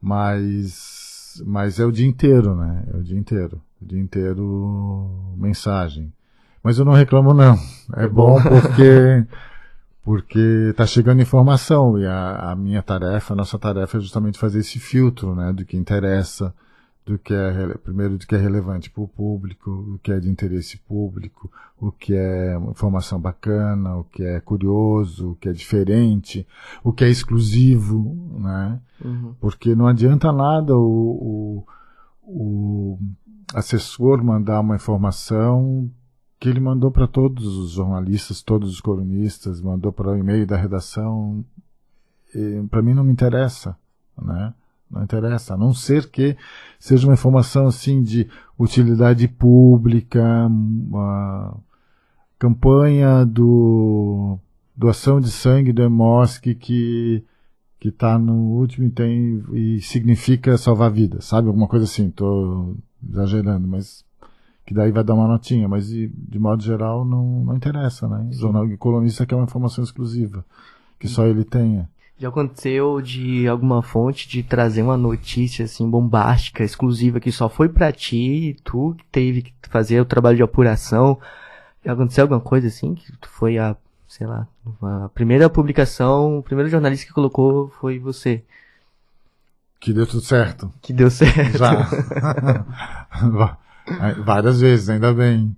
Mas, mas é o dia inteiro, né? É o dia inteiro o dia inteiro mensagem. Mas eu não reclamo não. É bom porque porque tá chegando informação e a, a, minha tarefa, a nossa tarefa é justamente fazer esse filtro, né, do que interessa, do que é primeiro do que é relevante para o público, o que é de interesse público, o que é informação bacana, o que é curioso, o que é diferente, o que é exclusivo, né? Uhum. Porque não adianta nada o, o, o assessor mandar uma informação que ele mandou para todos os jornalistas, todos os colunistas, mandou para o e-mail da redação. Para mim não me interessa, né? Não interessa, a não ser que seja uma informação assim de utilidade pública, uma campanha do doação de sangue do EMOSC que que está no último e tem e significa salvar vidas, sabe? Alguma coisa assim. Tô exagerando, mas que daí vai dar uma notinha, mas de, de modo geral não, não interessa, né? Sim. Jornal de colunista quer uma informação exclusiva, que só ele tenha. Já aconteceu de alguma fonte de trazer uma notícia assim bombástica, exclusiva que só foi para ti e tu que teve que fazer o trabalho de apuração. Já aconteceu alguma coisa assim que foi a, sei lá, a primeira publicação, o primeiro jornalista que colocou foi você. Que deu tudo certo. Que deu certo. Já. Várias vezes, ainda bem.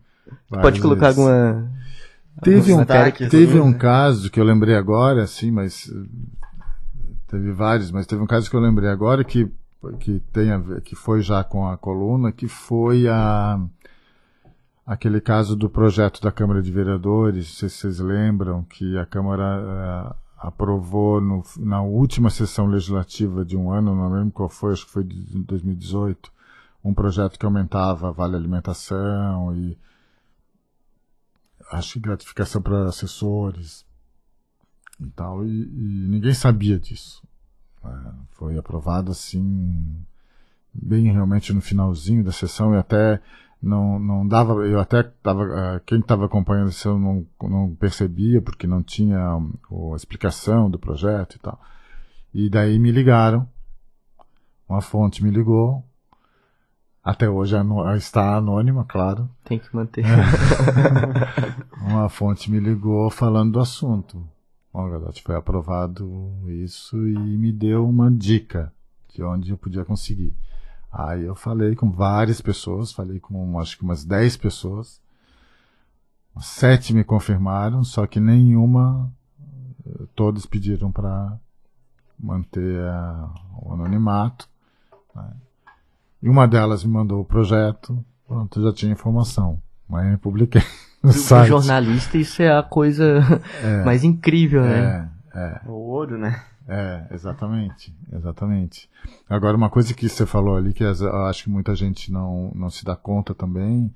Várias Pode colocar vezes. alguma. Teve, um, teve um caso que eu lembrei agora, assim, mas teve vários, mas teve um caso que eu lembrei agora que que tem ver, que foi já com a coluna, que foi a aquele caso do projeto da Câmara de Vereadores, não sei se vocês lembram que a Câmara uh, aprovou no, na última sessão legislativa de um ano, não lembro qual foi, acho que foi de 2018, um projeto que aumentava a vale alimentação e acho que gratificação para assessores e tal, e, e ninguém sabia disso. É, foi aprovado assim, bem realmente no finalzinho da sessão e até não, não dava, eu até estava, é, quem estava acompanhando a sessão não, não percebia porque não tinha a explicação do projeto e tal. E daí me ligaram, uma fonte me ligou, até hoje está anônima, claro. Tem que manter. uma fonte me ligou falando do assunto. Gadotti, foi aprovado isso e me deu uma dica de onde eu podia conseguir. Aí eu falei com várias pessoas, falei com acho que umas 10 pessoas. Sete me confirmaram, só que nenhuma, todos pediram para manter a, o anonimato. Né? E uma delas me mandou o projeto, pronto, já tinha informação. Mas eu publiquei no site. jornalista, isso é a coisa é, mais incrível, né? É, é. O ouro, né? É, exatamente, exatamente. Agora, uma coisa que você falou ali, que eu acho que muita gente não, não se dá conta também,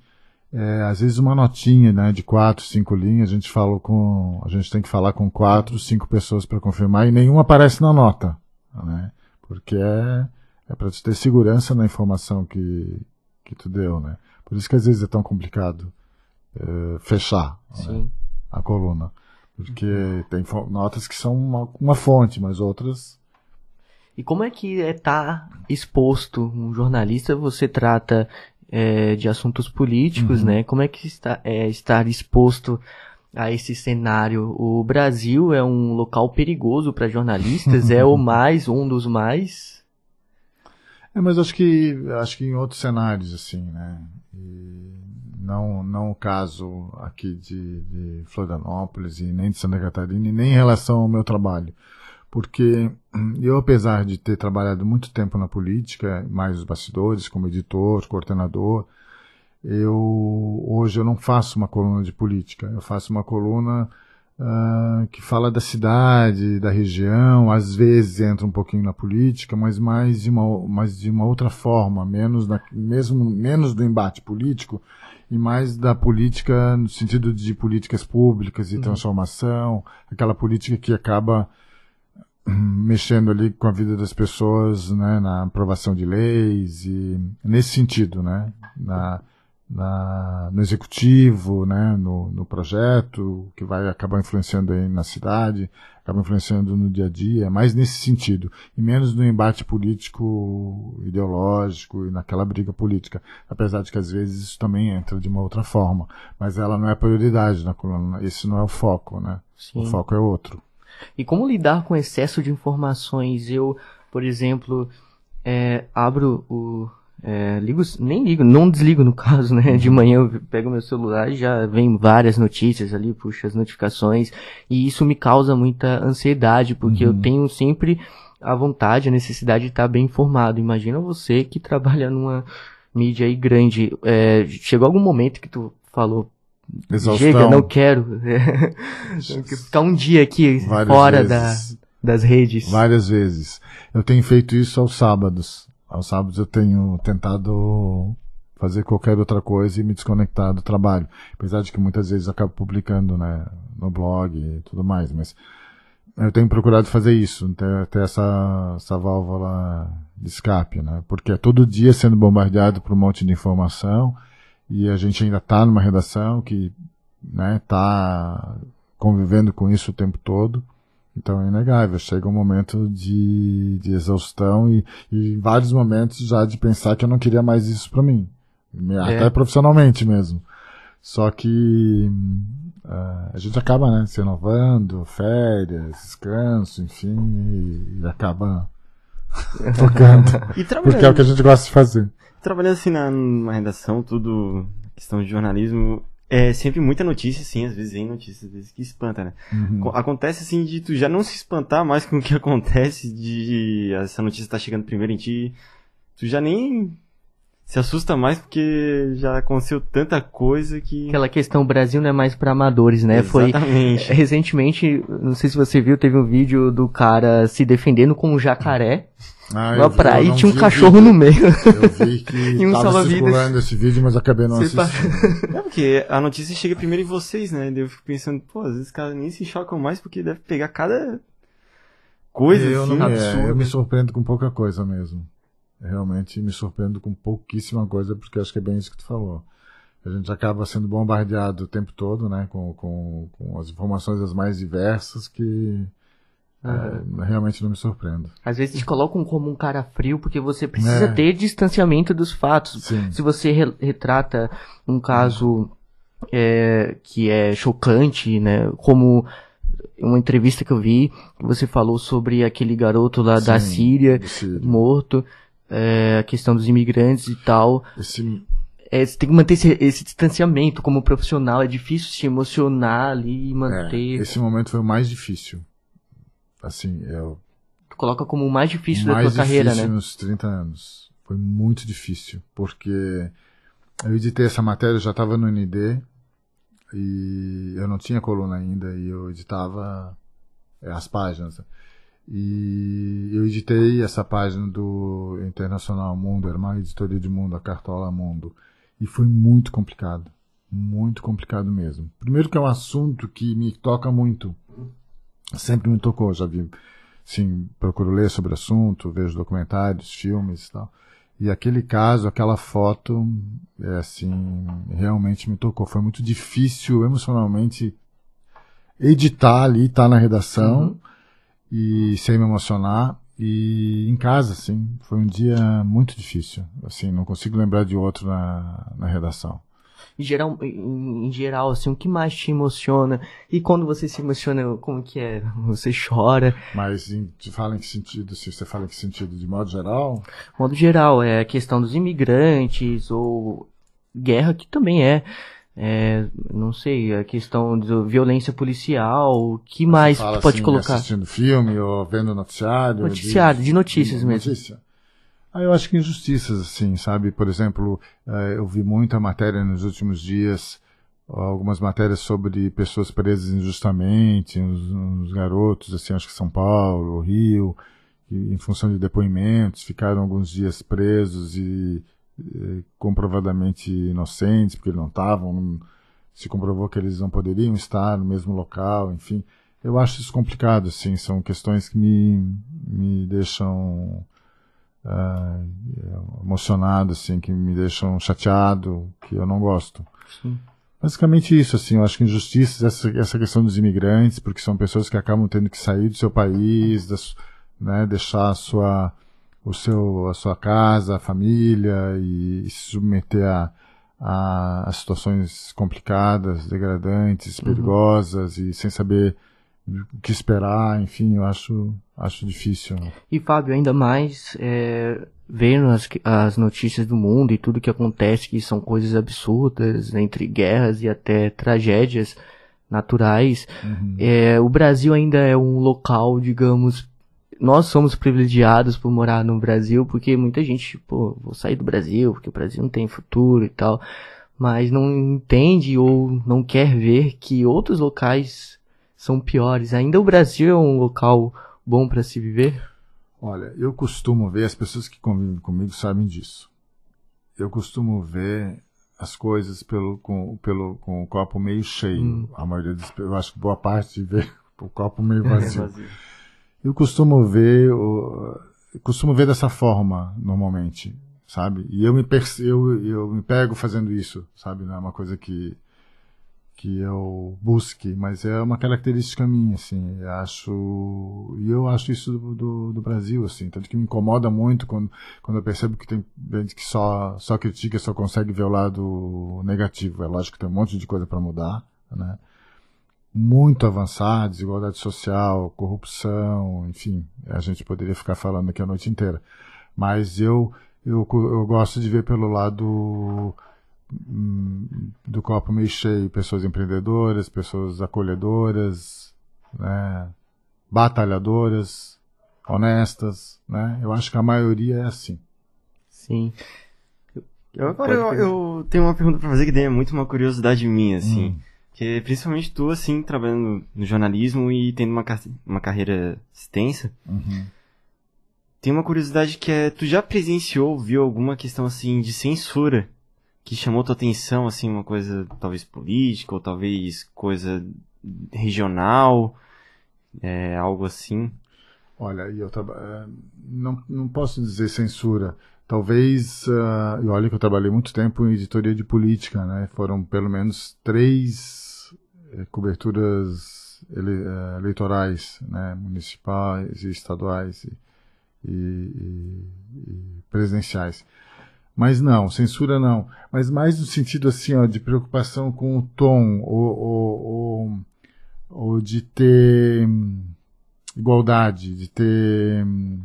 é, às vezes uma notinha, né, de quatro, cinco linhas, a gente fala com, a gente tem que falar com quatro, cinco pessoas para confirmar e nenhuma aparece na nota, né? Porque é, é para ter segurança na informação que, que tu deu, né? Por isso que às vezes é tão complicado uh, fechar né, a coluna. Porque tem notas que são uma, uma, fonte, mas outras. E como é que é estar tá exposto? Um jornalista, você trata é, de assuntos políticos, uhum. né? Como é que está, é estar exposto a esse cenário? O Brasil é um local perigoso para jornalistas, é o mais, um dos mais. É, mas acho que acho que em outros cenários assim, né? E não, não o caso aqui de, de Florianópolis e nem de Santa Catarina, e nem em relação ao meu trabalho. Porque eu, apesar de ter trabalhado muito tempo na política, mais os bastidores, como editor, coordenador, eu hoje eu não faço uma coluna de política, eu faço uma coluna uh, que fala da cidade, da região, às vezes entra um pouquinho na política, mas mais de uma, mais de uma outra forma, menos, na, mesmo, menos do embate político e mais da política no sentido de políticas públicas e uhum. transformação, aquela política que acaba hum, mexendo ali com a vida das pessoas, né, na aprovação de leis e nesse sentido, né, na, na, no executivo, né, no, no projeto, que vai acabar influenciando aí na cidade, acaba influenciando no dia a dia, mais nesse sentido, e menos no embate político, ideológico e naquela briga política, apesar de que às vezes isso também entra de uma outra forma, mas ela não é não na coluna, esse não é o foco, né, Sim. o foco é outro. E como lidar com excesso de informações? Eu, por exemplo, é, abro o é, ligo, nem ligo, não desligo no caso, né? De manhã eu pego meu celular e já vem várias notícias ali, puxa as notificações, e isso me causa muita ansiedade, porque uhum. eu tenho sempre a vontade, a necessidade de estar bem informado. Imagina você que trabalha numa mídia aí grande. É, chegou algum momento que tu falou, Exaustão. chega, não quero. ficar um dia aqui Várias fora da, das redes. Várias vezes. Eu tenho feito isso aos sábados aos sábados eu tenho tentado fazer qualquer outra coisa e me desconectar do trabalho. Apesar de que muitas vezes eu acabo publicando, né, no blog e tudo mais, mas eu tenho procurado fazer isso, ter, ter essa, essa válvula de escape, né, porque é todo dia sendo bombardeado por um monte de informação e a gente ainda está numa redação que, né, tá convivendo com isso o tempo todo Então é inegável, chega um momento de, de exaustão e, e vários momentos já de pensar que eu não queria mais isso para mim. Até é. profissionalmente mesmo. Só que uh, a gente acaba, né, se renovando, férias, descanso, enfim, e, e acaba tocando. porque é o que a gente gosta de fazer. Trabalhando assim na, na redação, tudo, questão de jornalismo, é sempre muita notícia, sim, às vezes vem notícias, às vezes que espanta, né? Uhum. Acontece assim de tu já não se espantar mais com o que acontece, de essa notícia tá chegando primeiro em ti, tu já nem se assusta mais porque já aconteceu tanta coisa que. Aquela questão, o Brasil não é mais para amadores, né? Exatamente. Foi recentemente, não sei se você viu, teve um vídeo do cara se defendendo com um jacaré. Ah, na praia e tinha um cachorro no meio. Eu vi que e um tava circulando esse vídeo, mas acabei não Você assistindo. É porque a notícia chega primeiro em vocês, né? Eu fico pensando, pô, às vezes os caras nem se chocam mais porque deve pegar cada coisa eu assim, não, é, eu me surpreendo com pouca coisa mesmo realmente me surpreendo com pouquíssima coisa, porque acho que é bem isso que tu falou. A gente acaba sendo bombardeado o tempo todo, né, com, com, com as informações as mais diversas que é, realmente não me surpreendo. Às vezes te colocam como um cara frio porque você precisa é. ter distanciamento dos fatos. Sim. Se você re retrata um caso é, que é chocante, né, como uma entrevista que eu vi, você falou sobre aquele garoto lá Sim, da Síria, morto é, a questão dos imigrantes e tal. Esse... É, você tem que manter esse, esse, distanciamento como profissional. É difícil se emocionar ali e manter. É, esse momento foi o mais difícil. Assim, eu. Tu coloca como o mais difícil o da tua carreira, né? nos 30 anos. Foi muito difícil, porque eu editei essa matéria, eu já estava no ND e eu não tinha coluna ainda e eu editava é, as páginas. E eu editei essa página do Internacional Mundo, era uma editoria de mundo, a Cartola Mundo. E foi muito complicado. Muito complicado mesmo. Primeiro que é um assunto que me toca muito. Sempre me tocou, já vi. Sim, procuro ler sobre o assunto, vejo documentários, filmes e tal. E aquele caso, aquela foto, é assim, realmente me tocou. Foi muito difícil emocionalmente editar ali, estar tá na redação. Uhum e sem me emocionar. E em casa, assim, foi um dia muito difícil. Assim, não consigo lembrar de outro na, na redação. Em geral, em, em, geral, assim, o que mais te emociona? E quando você se emociona, como que é? Você chora? Mas em, fala em que sentido? Se você fala em que sentido? De modo geral? Modo geral, é a questão dos imigrantes ou guerra que também é. É, não sei, a questão de violência policial, o que Você mais pode assim, colocar? Assistindo filme ou vendo noticiário? Noticiário, de, de notícias de, mesmo. Notícia. Ah, eu acho que injustiças, assim, sabe? Por exemplo, eh, eu vi muita matéria nos últimos dias, algumas matérias sobre pessoas presas injustamente, uns, uns garotos, assim, acho que São Paulo, Rio, que, em função de depoimentos, ficaram alguns dias presos e comprovadamente inocentes, porque não estavam, se comprovou que eles não poderiam estar no mesmo local, enfim. Eu acho isso complicado, assim, são questões que me, me deixam uh, emocionado, assim, que me deixam chateado, que eu não gosto. Sim. Basicamente isso, assim, eu acho que injustiças, essa, essa questão dos imigrantes, porque são pessoas que acabam tendo que sair do seu país, das, né, deixar a sua o seu, a sua casa, a família e, e se submeter a, a, a, situações complicadas, degradantes, uhum. perigosas e sem saber o que esperar, enfim, eu acho, acho difícil. E Fábio, ainda mais é, vendo as, as notícias do mundo e tudo que acontece, que são coisas absurdas, entre guerras e até tragédias naturais, uhum. é, o Brasil ainda é um local, digamos, nós somos privilegiados por morar no Brasil, porque muita gente, pô, vou sair do Brasil, porque o Brasil não tem futuro e tal, mas não entende ou não quer ver que outros locais são piores. Ainda o Brasil é um local bom para se viver? Olha, eu costumo ver, as pessoas que convivem comigo sabem disso. Eu costumo ver as coisas pelo, com, pelo, com o copo meio cheio. Hum. A maioria das eu acho que boa parte vê o copo meio vazio. vazio. Eu costumo ver, eu costumo ver dessa forma normalmente, sabe? E eu me eu, eu me pego fazendo isso, sabe? Não é uma coisa que que eu busque, mas é uma característica minha, assim, eu acho, e eu acho isso do, do, do, Brasil, assim, tanto que me incomoda muito quando, quando eu percebo que tem gente que só, só critica, só consegue ver o lado negativo, é lógico que tem um monte de coisa para mudar, né, muito avançar, desigualdade social, corrupção, enfim, a gente poderia ficar falando aqui a noite inteira, mas eu, eu, eu gosto de ver pelo lado Hum, do copo meio cheio, pessoas empreendedoras, pessoas acolhedoras, né, batalhadoras, honestas, né? Eu acho que a maioria é assim. Sim. Eu, agora eu, eu, tenho uma pergunta para fazer que é muito uma curiosidade minha, assim. Hum. Que principalmente tu, assim, trabalhando no jornalismo e tendo uma, uma carreira extensa, uhum. tem uma curiosidade que é, tu já presenciou, viu alguma questão, assim, de censura que chamou tua atenção, assim, uma coisa talvez política ou talvez coisa regional, é, algo assim? Olha, eu é, não, não posso dizer censura. Talvez, uh, e olha que eu trabalhei muito tempo em editoria de política, né? Foram pelo menos três coberturas ele, uh, eleitorais, né? Municipais e estaduais e, e, e, presidenciais. Mas não, censura não. Mas mais no sentido assim, ó, de preocupação com o tom, ou, ou, ou, ou de ter hum, igualdade, de ter. Hum,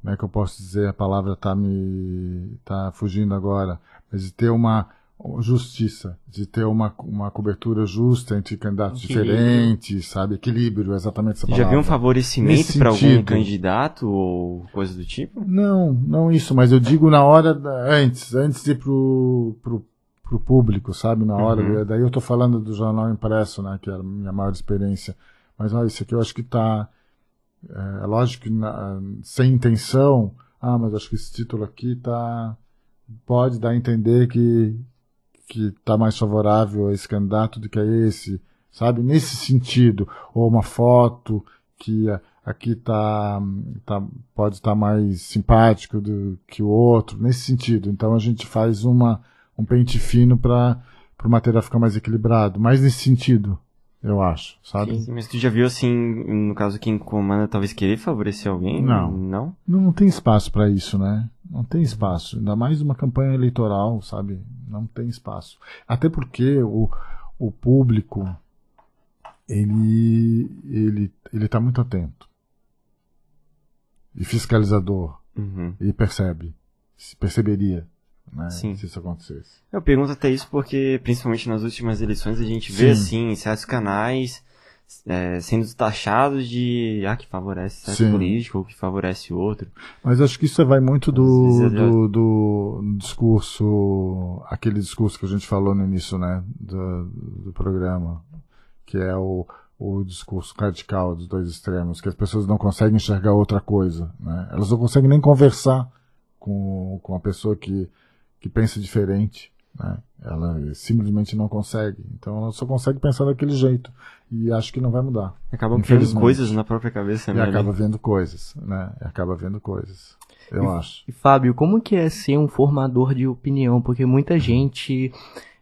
como é que eu posso dizer? A palavra está me. tá fugindo agora. Mas de ter uma justiça, de ter uma, uma cobertura justa entre candidatos Equilíbrio. diferentes, sabe? Equilíbrio, exatamente essa palavra. Já viu um favorecimento para algum candidato ou coisa do tipo? Não, não isso, mas eu digo na hora, da, antes, antes de ir pro, pro, pro público, sabe? Na hora, uhum. daí eu tô falando do jornal impresso, né? Que era a minha maior experiência. Mas olha, isso aqui eu acho que tá, é, é lógico que na, sem intenção, ah, mas acho que esse título aqui tá, pode dar a entender que que está mais favorável a esse candidato do que a esse, sabe? Nesse sentido, ou uma foto que aqui tá, tá pode estar tá mais simpático do que o outro, nesse sentido. Então a gente faz uma um pente fino para o material ficar mais equilibrado, mais nesse sentido, eu acho, sabe? Sim, mas tu já viu assim, no caso quem comanda talvez querer favorecer alguém? Não. Não? Não, não tem espaço para isso, né? Não tem espaço, ainda mais uma campanha eleitoral, sabe? Não tem espaço. Até porque o, o público ele ele ele está muito atento e fiscalizador uhum. e percebe, se perceberia né, Sim. se isso acontecesse. Eu pergunto até isso porque, principalmente nas últimas eleições, a gente vê, Sim. assim, certos canais é, sendo taxados de ah, que favorece certo Sim. político ou que favorece outro. Mas acho que isso vai muito do, do, do, discurso, aquele discurso que a gente falou no início né, do, do programa, que é o, o discurso radical dos dois extremos, que as pessoas não conseguem enxergar outra coisa. Né? Elas não conseguem nem conversar com, com a pessoa que que pensa diferente. Né? Ela simplesmente não consegue. Então ela só consegue pensar daquele jeito. E acho que não vai mudar. Acaba vendo coisas na própria cabeça, né? E acaba vendo coisas, né? E acaba vendo coisas. Eu e, acho. E Fábio, como que é ser um formador de opinião? Porque muita gente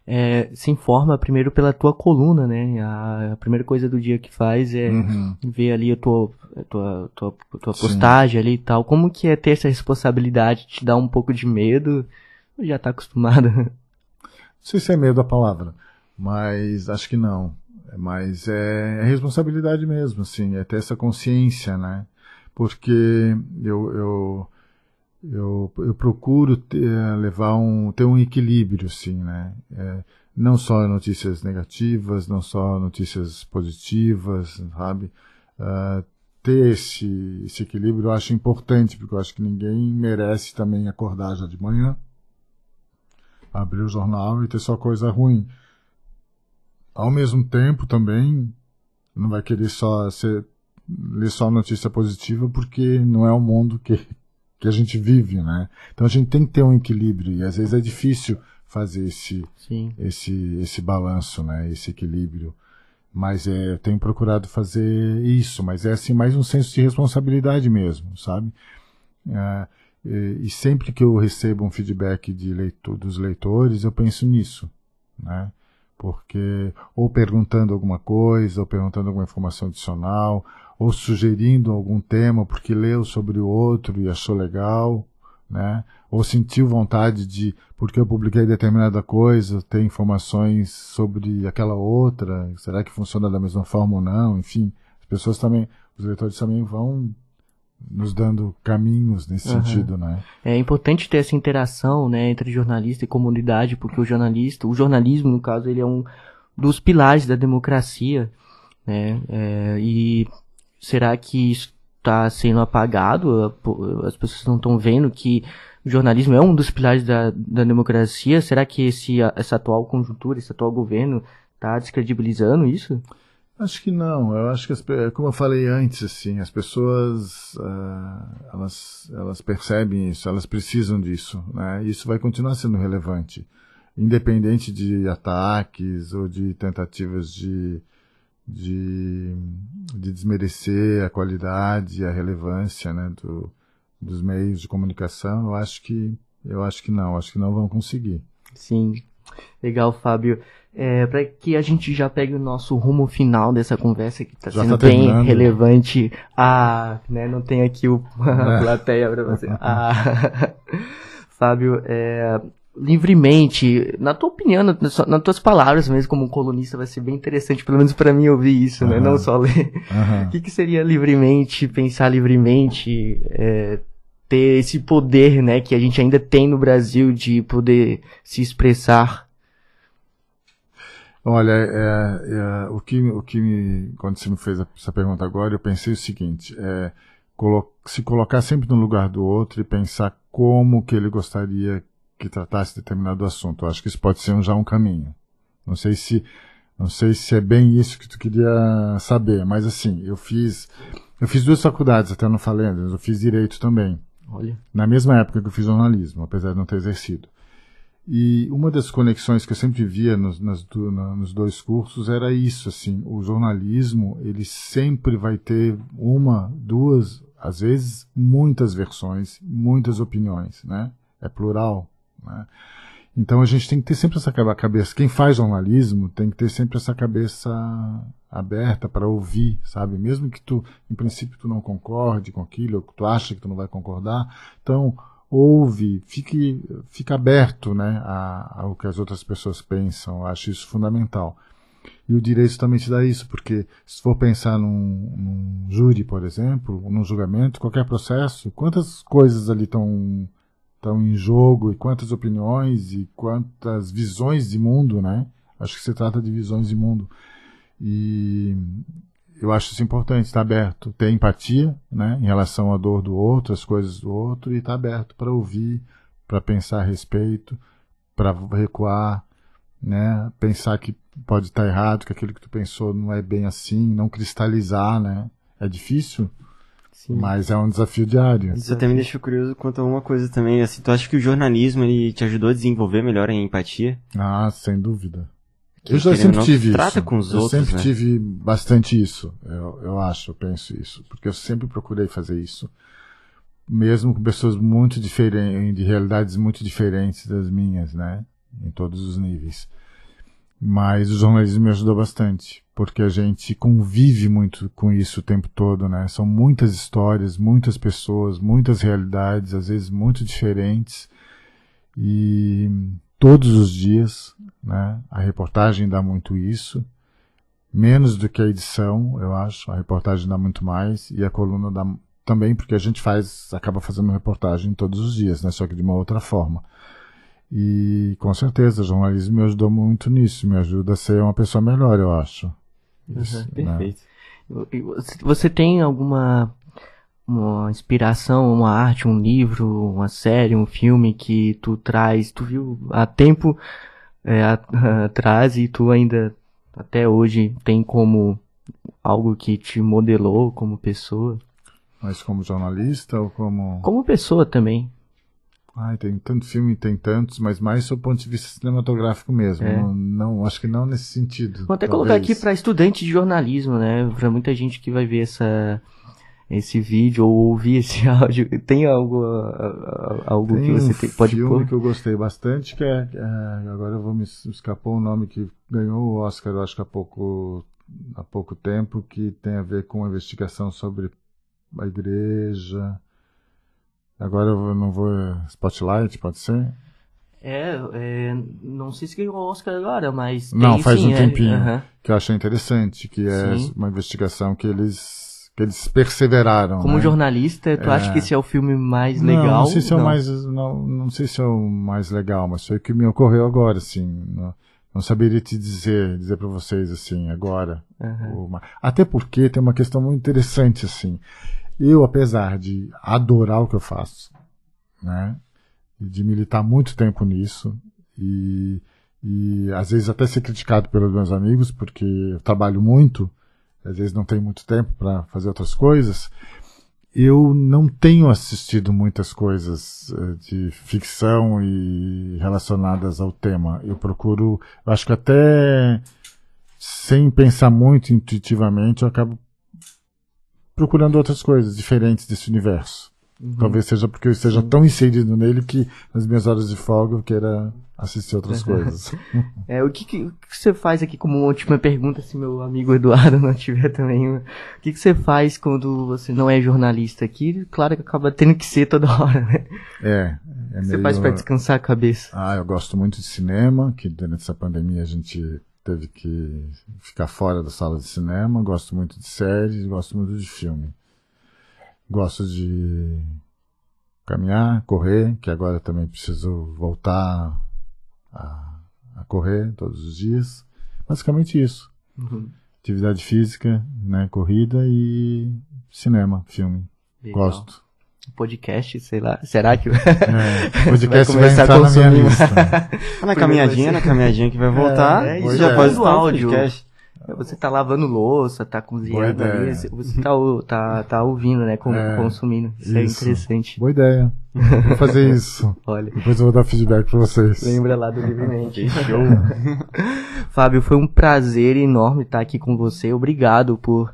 é, se informa primeiro pela tua coluna, né? A, a primeira coisa do dia que faz é uhum. ver ali a tua, a tua, tua, tua postagem ali e tal. Como que é ter essa responsabilidade? Te dá um pouco de medo? Já tá acostumado. Não sei se é medo a palavra, mas acho que não. Mas é, é responsabilidade mesmo, assim, é ter essa consciência, né? Porque eu, eu, eu, eu procuro ter, levar um, ter um equilíbrio, sim, né? É, não só notícias negativas, não só notícias positivas, sabe? Uh, ter esse, esse equilíbrio eu acho importante, porque eu acho que ninguém merece também acordar já de manhã abrir o jornal e ter só coisa ruim. Ao mesmo tempo, também, não vai querer só ser, ler só notícia positiva, porque não é o mundo que, que a gente vive, né? Então a gente tem que ter um equilíbrio, e às vezes é difícil fazer esse, esse, esse balanço, né? Esse equilíbrio. Mas é, eu tenho procurado fazer isso, mas é assim mais um senso de responsabilidade mesmo, sabe? É, e, sempre que eu recebo um feedback leitor, dos leitores, eu penso nisso, né? porque ou perguntando alguma coisa, ou perguntando alguma informação adicional, ou sugerindo algum tema porque leu sobre o outro e achou legal, né? Ou sentiu vontade de, porque eu publiquei determinada coisa, ter informações sobre aquela outra, será que funciona da mesma forma ou não? Enfim, as pessoas também, os leitores também vão nos dando caminhos nesse uhum. sentido, né? É importante ter essa interação, né, entre jornalista e comunidade, porque o jornalista, o jornalismo, no caso, ele é um dos pilares da democracia, né? É, e será que isso está sendo apagado? As pessoas não estão vendo que o jornalismo é um dos pilares da, da democracia. Será que esse, essa atual conjuntura, esse atual governo está descredibilizando isso? Acho que não. Eu acho que, as, como eu falei antes, assim, as pessoas uh, elas, elas percebem isso, elas precisam disso, né? Isso vai continuar sendo relevante, independente de ataques ou de tentativas de, de, de desmerecer a qualidade, a relevância, né, do, dos meios de comunicação. Eu acho que eu acho que não. Acho que não vão conseguir. Sim. Legal, Fábio. É, para que a gente já pegue o nosso rumo final dessa conversa que está sendo tá bem relevante. Ah, né, não tem aqui o, a é. plateia para você. Ah, Fábio, é, livremente, na tua opinião, nas, nas tuas palavras mesmo como colunista, vai ser bem interessante, pelo menos para mim ouvir isso, uhum. né? Não só ler. Uhum. O que, que seria livremente, pensar livremente, é, ter esse poder, né, que a gente ainda tem no Brasil de poder se expressar Olha, é, é, o, que, o que me, quando você me fez essa pergunta agora, eu pensei o seguinte: é, colo se colocar sempre no lugar do outro e pensar como que ele gostaria que tratasse determinado assunto. Eu acho que isso pode ser um, já um caminho. Não sei se não sei se é bem isso que tu queria saber, mas assim, eu fiz eu fiz duas faculdades, até não falei, eu fiz direito também. Olha. Na mesma época que eu fiz jornalismo, apesar de não ter exercido. E uma das conexões que eu sempre via nos, nas, nos dois cursos era isso, assim, o jornalismo, ele sempre vai ter uma, duas, às vezes muitas versões, muitas opiniões, né? É plural, né? Então a gente tem que ter sempre essa cabeça, quem faz jornalismo tem que ter sempre essa cabeça aberta para ouvir, sabe? Mesmo que tu, em princípio, tu não concorde com aquilo, ou que tu acha que tu não vai concordar, então ouve, fique, fique aberto né, ao que as outras pessoas pensam. Eu acho isso fundamental. E o direito também te dá isso, porque se for pensar num, num júri, por exemplo, num julgamento, qualquer processo, quantas coisas ali estão estão em jogo e quantas opiniões e quantas visões de mundo, né? Acho que se trata de visões de mundo. E eu acho isso importante, estar aberto, ter empatia, né, em relação à dor do outro, às coisas do outro, e estar aberto para ouvir, para pensar a respeito, para recuar, né, pensar que pode estar errado, que aquilo que tu pensou não é bem assim, não cristalizar, né, é difícil, Sim. mas é um desafio diário. Isso até me deixou curioso quanto a uma coisa também, assim, tu acha que o jornalismo ele te ajudou a desenvolver melhor a empatia? Ah, sem dúvida. Eu já sempre tive trata isso. com os eu outros, sempre né? tive bastante isso. Eu, eu acho, eu penso isso. Porque eu sempre procurei fazer isso. Mesmo com pessoas muito diferentes, de realidades muito diferentes das minhas, né? Em todos os níveis. Mas o jornalismo me ajudou bastante. Porque a gente convive muito com isso o tempo todo, né? São muitas histórias, muitas pessoas, muitas realidades, às vezes muito diferentes. E todos os dias, né? A reportagem dá muito isso, menos do que a edição, eu acho. A reportagem dá muito mais e a coluna dá também porque a gente faz, acaba fazendo reportagem todos os dias, né? Só que de uma outra forma. E com certeza, o jornalismo me ajudou muito nisso, me ajuda a ser uma pessoa melhor, eu acho. Isso, uhum, perfeito. Né? Você tem alguma uma inspiração, uma arte, um livro, uma série, um filme que tu traz, tu viu há tempo é, atrás e tu ainda até hoje tem como algo que te modelou como pessoa? Mas como jornalista ou como. Como pessoa também. Ai, tem tanto filme, tem tantos, mas mais do ponto de vista cinematográfico mesmo. É. Não, não, acho que não nesse sentido. Vou até talvez. colocar aqui para estudante de jornalismo, né? Para muita gente que vai ver essa esse vídeo ou ouvir esse áudio, tem algo, algo tem que você um tem, pode filme pôr? que eu gostei bastante, que é, é, agora eu vou me escapou o nome que ganhou o Oscar, eu acho que há pouco há pouco tempo, que tem a ver com a investigação sobre a igreja. Agora eu não vou Spotlight, pode ser? É, é, não sei se ganhou o Oscar agora, mas. Não, tem, faz sim, um é, tempinho. aham. Que eu achei interessante, que é Sim. uma investigação que eles, que eles perseveraram. Como né? jornalista, tu É. acha que esse é o filme mais Não, legal? Não, sei se é o mais, não, não sei se é o mais legal, mas foi o que me ocorreu agora, assim. Não, não saberia te dizer, dizer para vocês assim agora. Aham. Uma- Até porque tem uma questão muito interessante assim. Eu, apesar de adorar o que eu faço, né, e de militar muito tempo nisso e, e às vezes até ser criticado pelos meus amigos porque eu trabalho muito, às vezes não tenho muito tempo para fazer outras coisas. Eu não tenho assistido muitas coisas eh, de ficção e relacionadas ao tema. Eu procuro, eu acho que até sem pensar muito intuitivamente, eu acabo procurando outras coisas diferentes desse universo. Uhum. Talvez seja porque eu esteja tão inserido nele que nas minhas horas de folga eu queira assistir outras coisas. É, o que, que, o que você faz aqui como última pergunta, se meu amigo Eduardo não tiver também? O que, que você faz quando você não é jornalista aqui? Claro que acaba tendo que ser toda hora, né? É, é O que você meio... faz pra descansar a cabeça? Ah, eu gosto muito de cinema, que durante essa pandemia a gente teve que ficar fora da sala de cinema. Gosto muito de séries, gosto muito de filme. Gosto de caminhar, correr, que agora também preciso voltar a, a correr todos os dias. Basicamente isso. Uhum. Atividade física, né, corrida e cinema, filme. Legal. Gosto. Podcast, sei lá. Será que. É, o podcast vai, começar a entrar na minha consumir. lista. Na caminhadinha, na caminhadinha que vai voltar. É, já é. pode Do estar no áudio. podcast. Você tá lavando louça, tá cozinhando ali, você- tá, tá, tá ouvindo, né? com- É, consumindo. Isso, é isso. interessante. Boa ideia. Vou fazer isso. Olha. Depois eu vou dar feedback pra vocês. Lembra lá do Livremente. Show. Fábio, foi um prazer enorme estar aqui com você. Obrigado por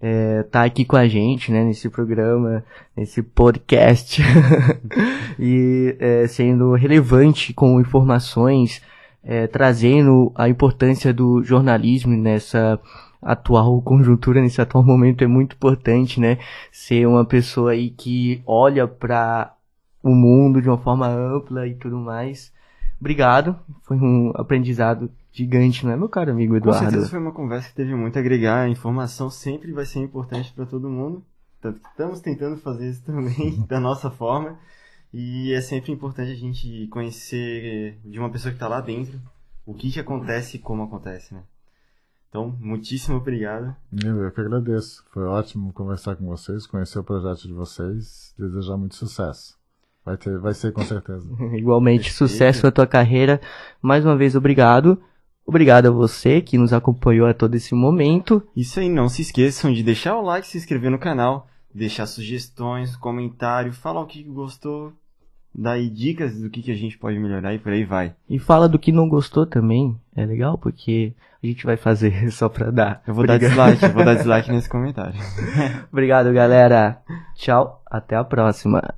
é, estar aqui com a gente, né, nesse programa, nesse podcast. e é, sendo relevante com informações, é, trazendo a importância do jornalismo nessa atual conjuntura, nesse atual momento é muito importante, né? Ser uma pessoa aí que olha para o mundo de uma forma ampla e tudo mais. Obrigado, foi um aprendizado gigante, não é, meu caro amigo Com Eduardo? certeza foi uma conversa que teve muito a agregar. A informação sempre vai ser importante para todo mundo. Tanto que estamos tentando fazer isso também da nossa forma. E é sempre importante a gente conhecer de uma pessoa que está lá dentro o que, que acontece e como acontece, né? Então, muitíssimo obrigado. Eu, eu que agradeço. Foi ótimo conversar com vocês, conhecer o projeto de vocês, desejar muito sucesso. Vai, ter, vai ser com certeza. Igualmente, Perfeito. sucesso na tua carreira. Mais uma vez, obrigado. Obrigado a você que nos acompanhou a todo esse momento. Isso aí, não se esqueçam de deixar o like, se inscrever no canal, deixar sugestões, comentário, falar o que gostou, dar aí dicas do que, que a gente pode melhorar e por aí vai. E fala do que não gostou também. É legal, porque a gente vai fazer só pra dar. Eu vou dar dislike, eu vou dar dislike nesse comentário. Obrigado, galera. Tchau. Até a próxima.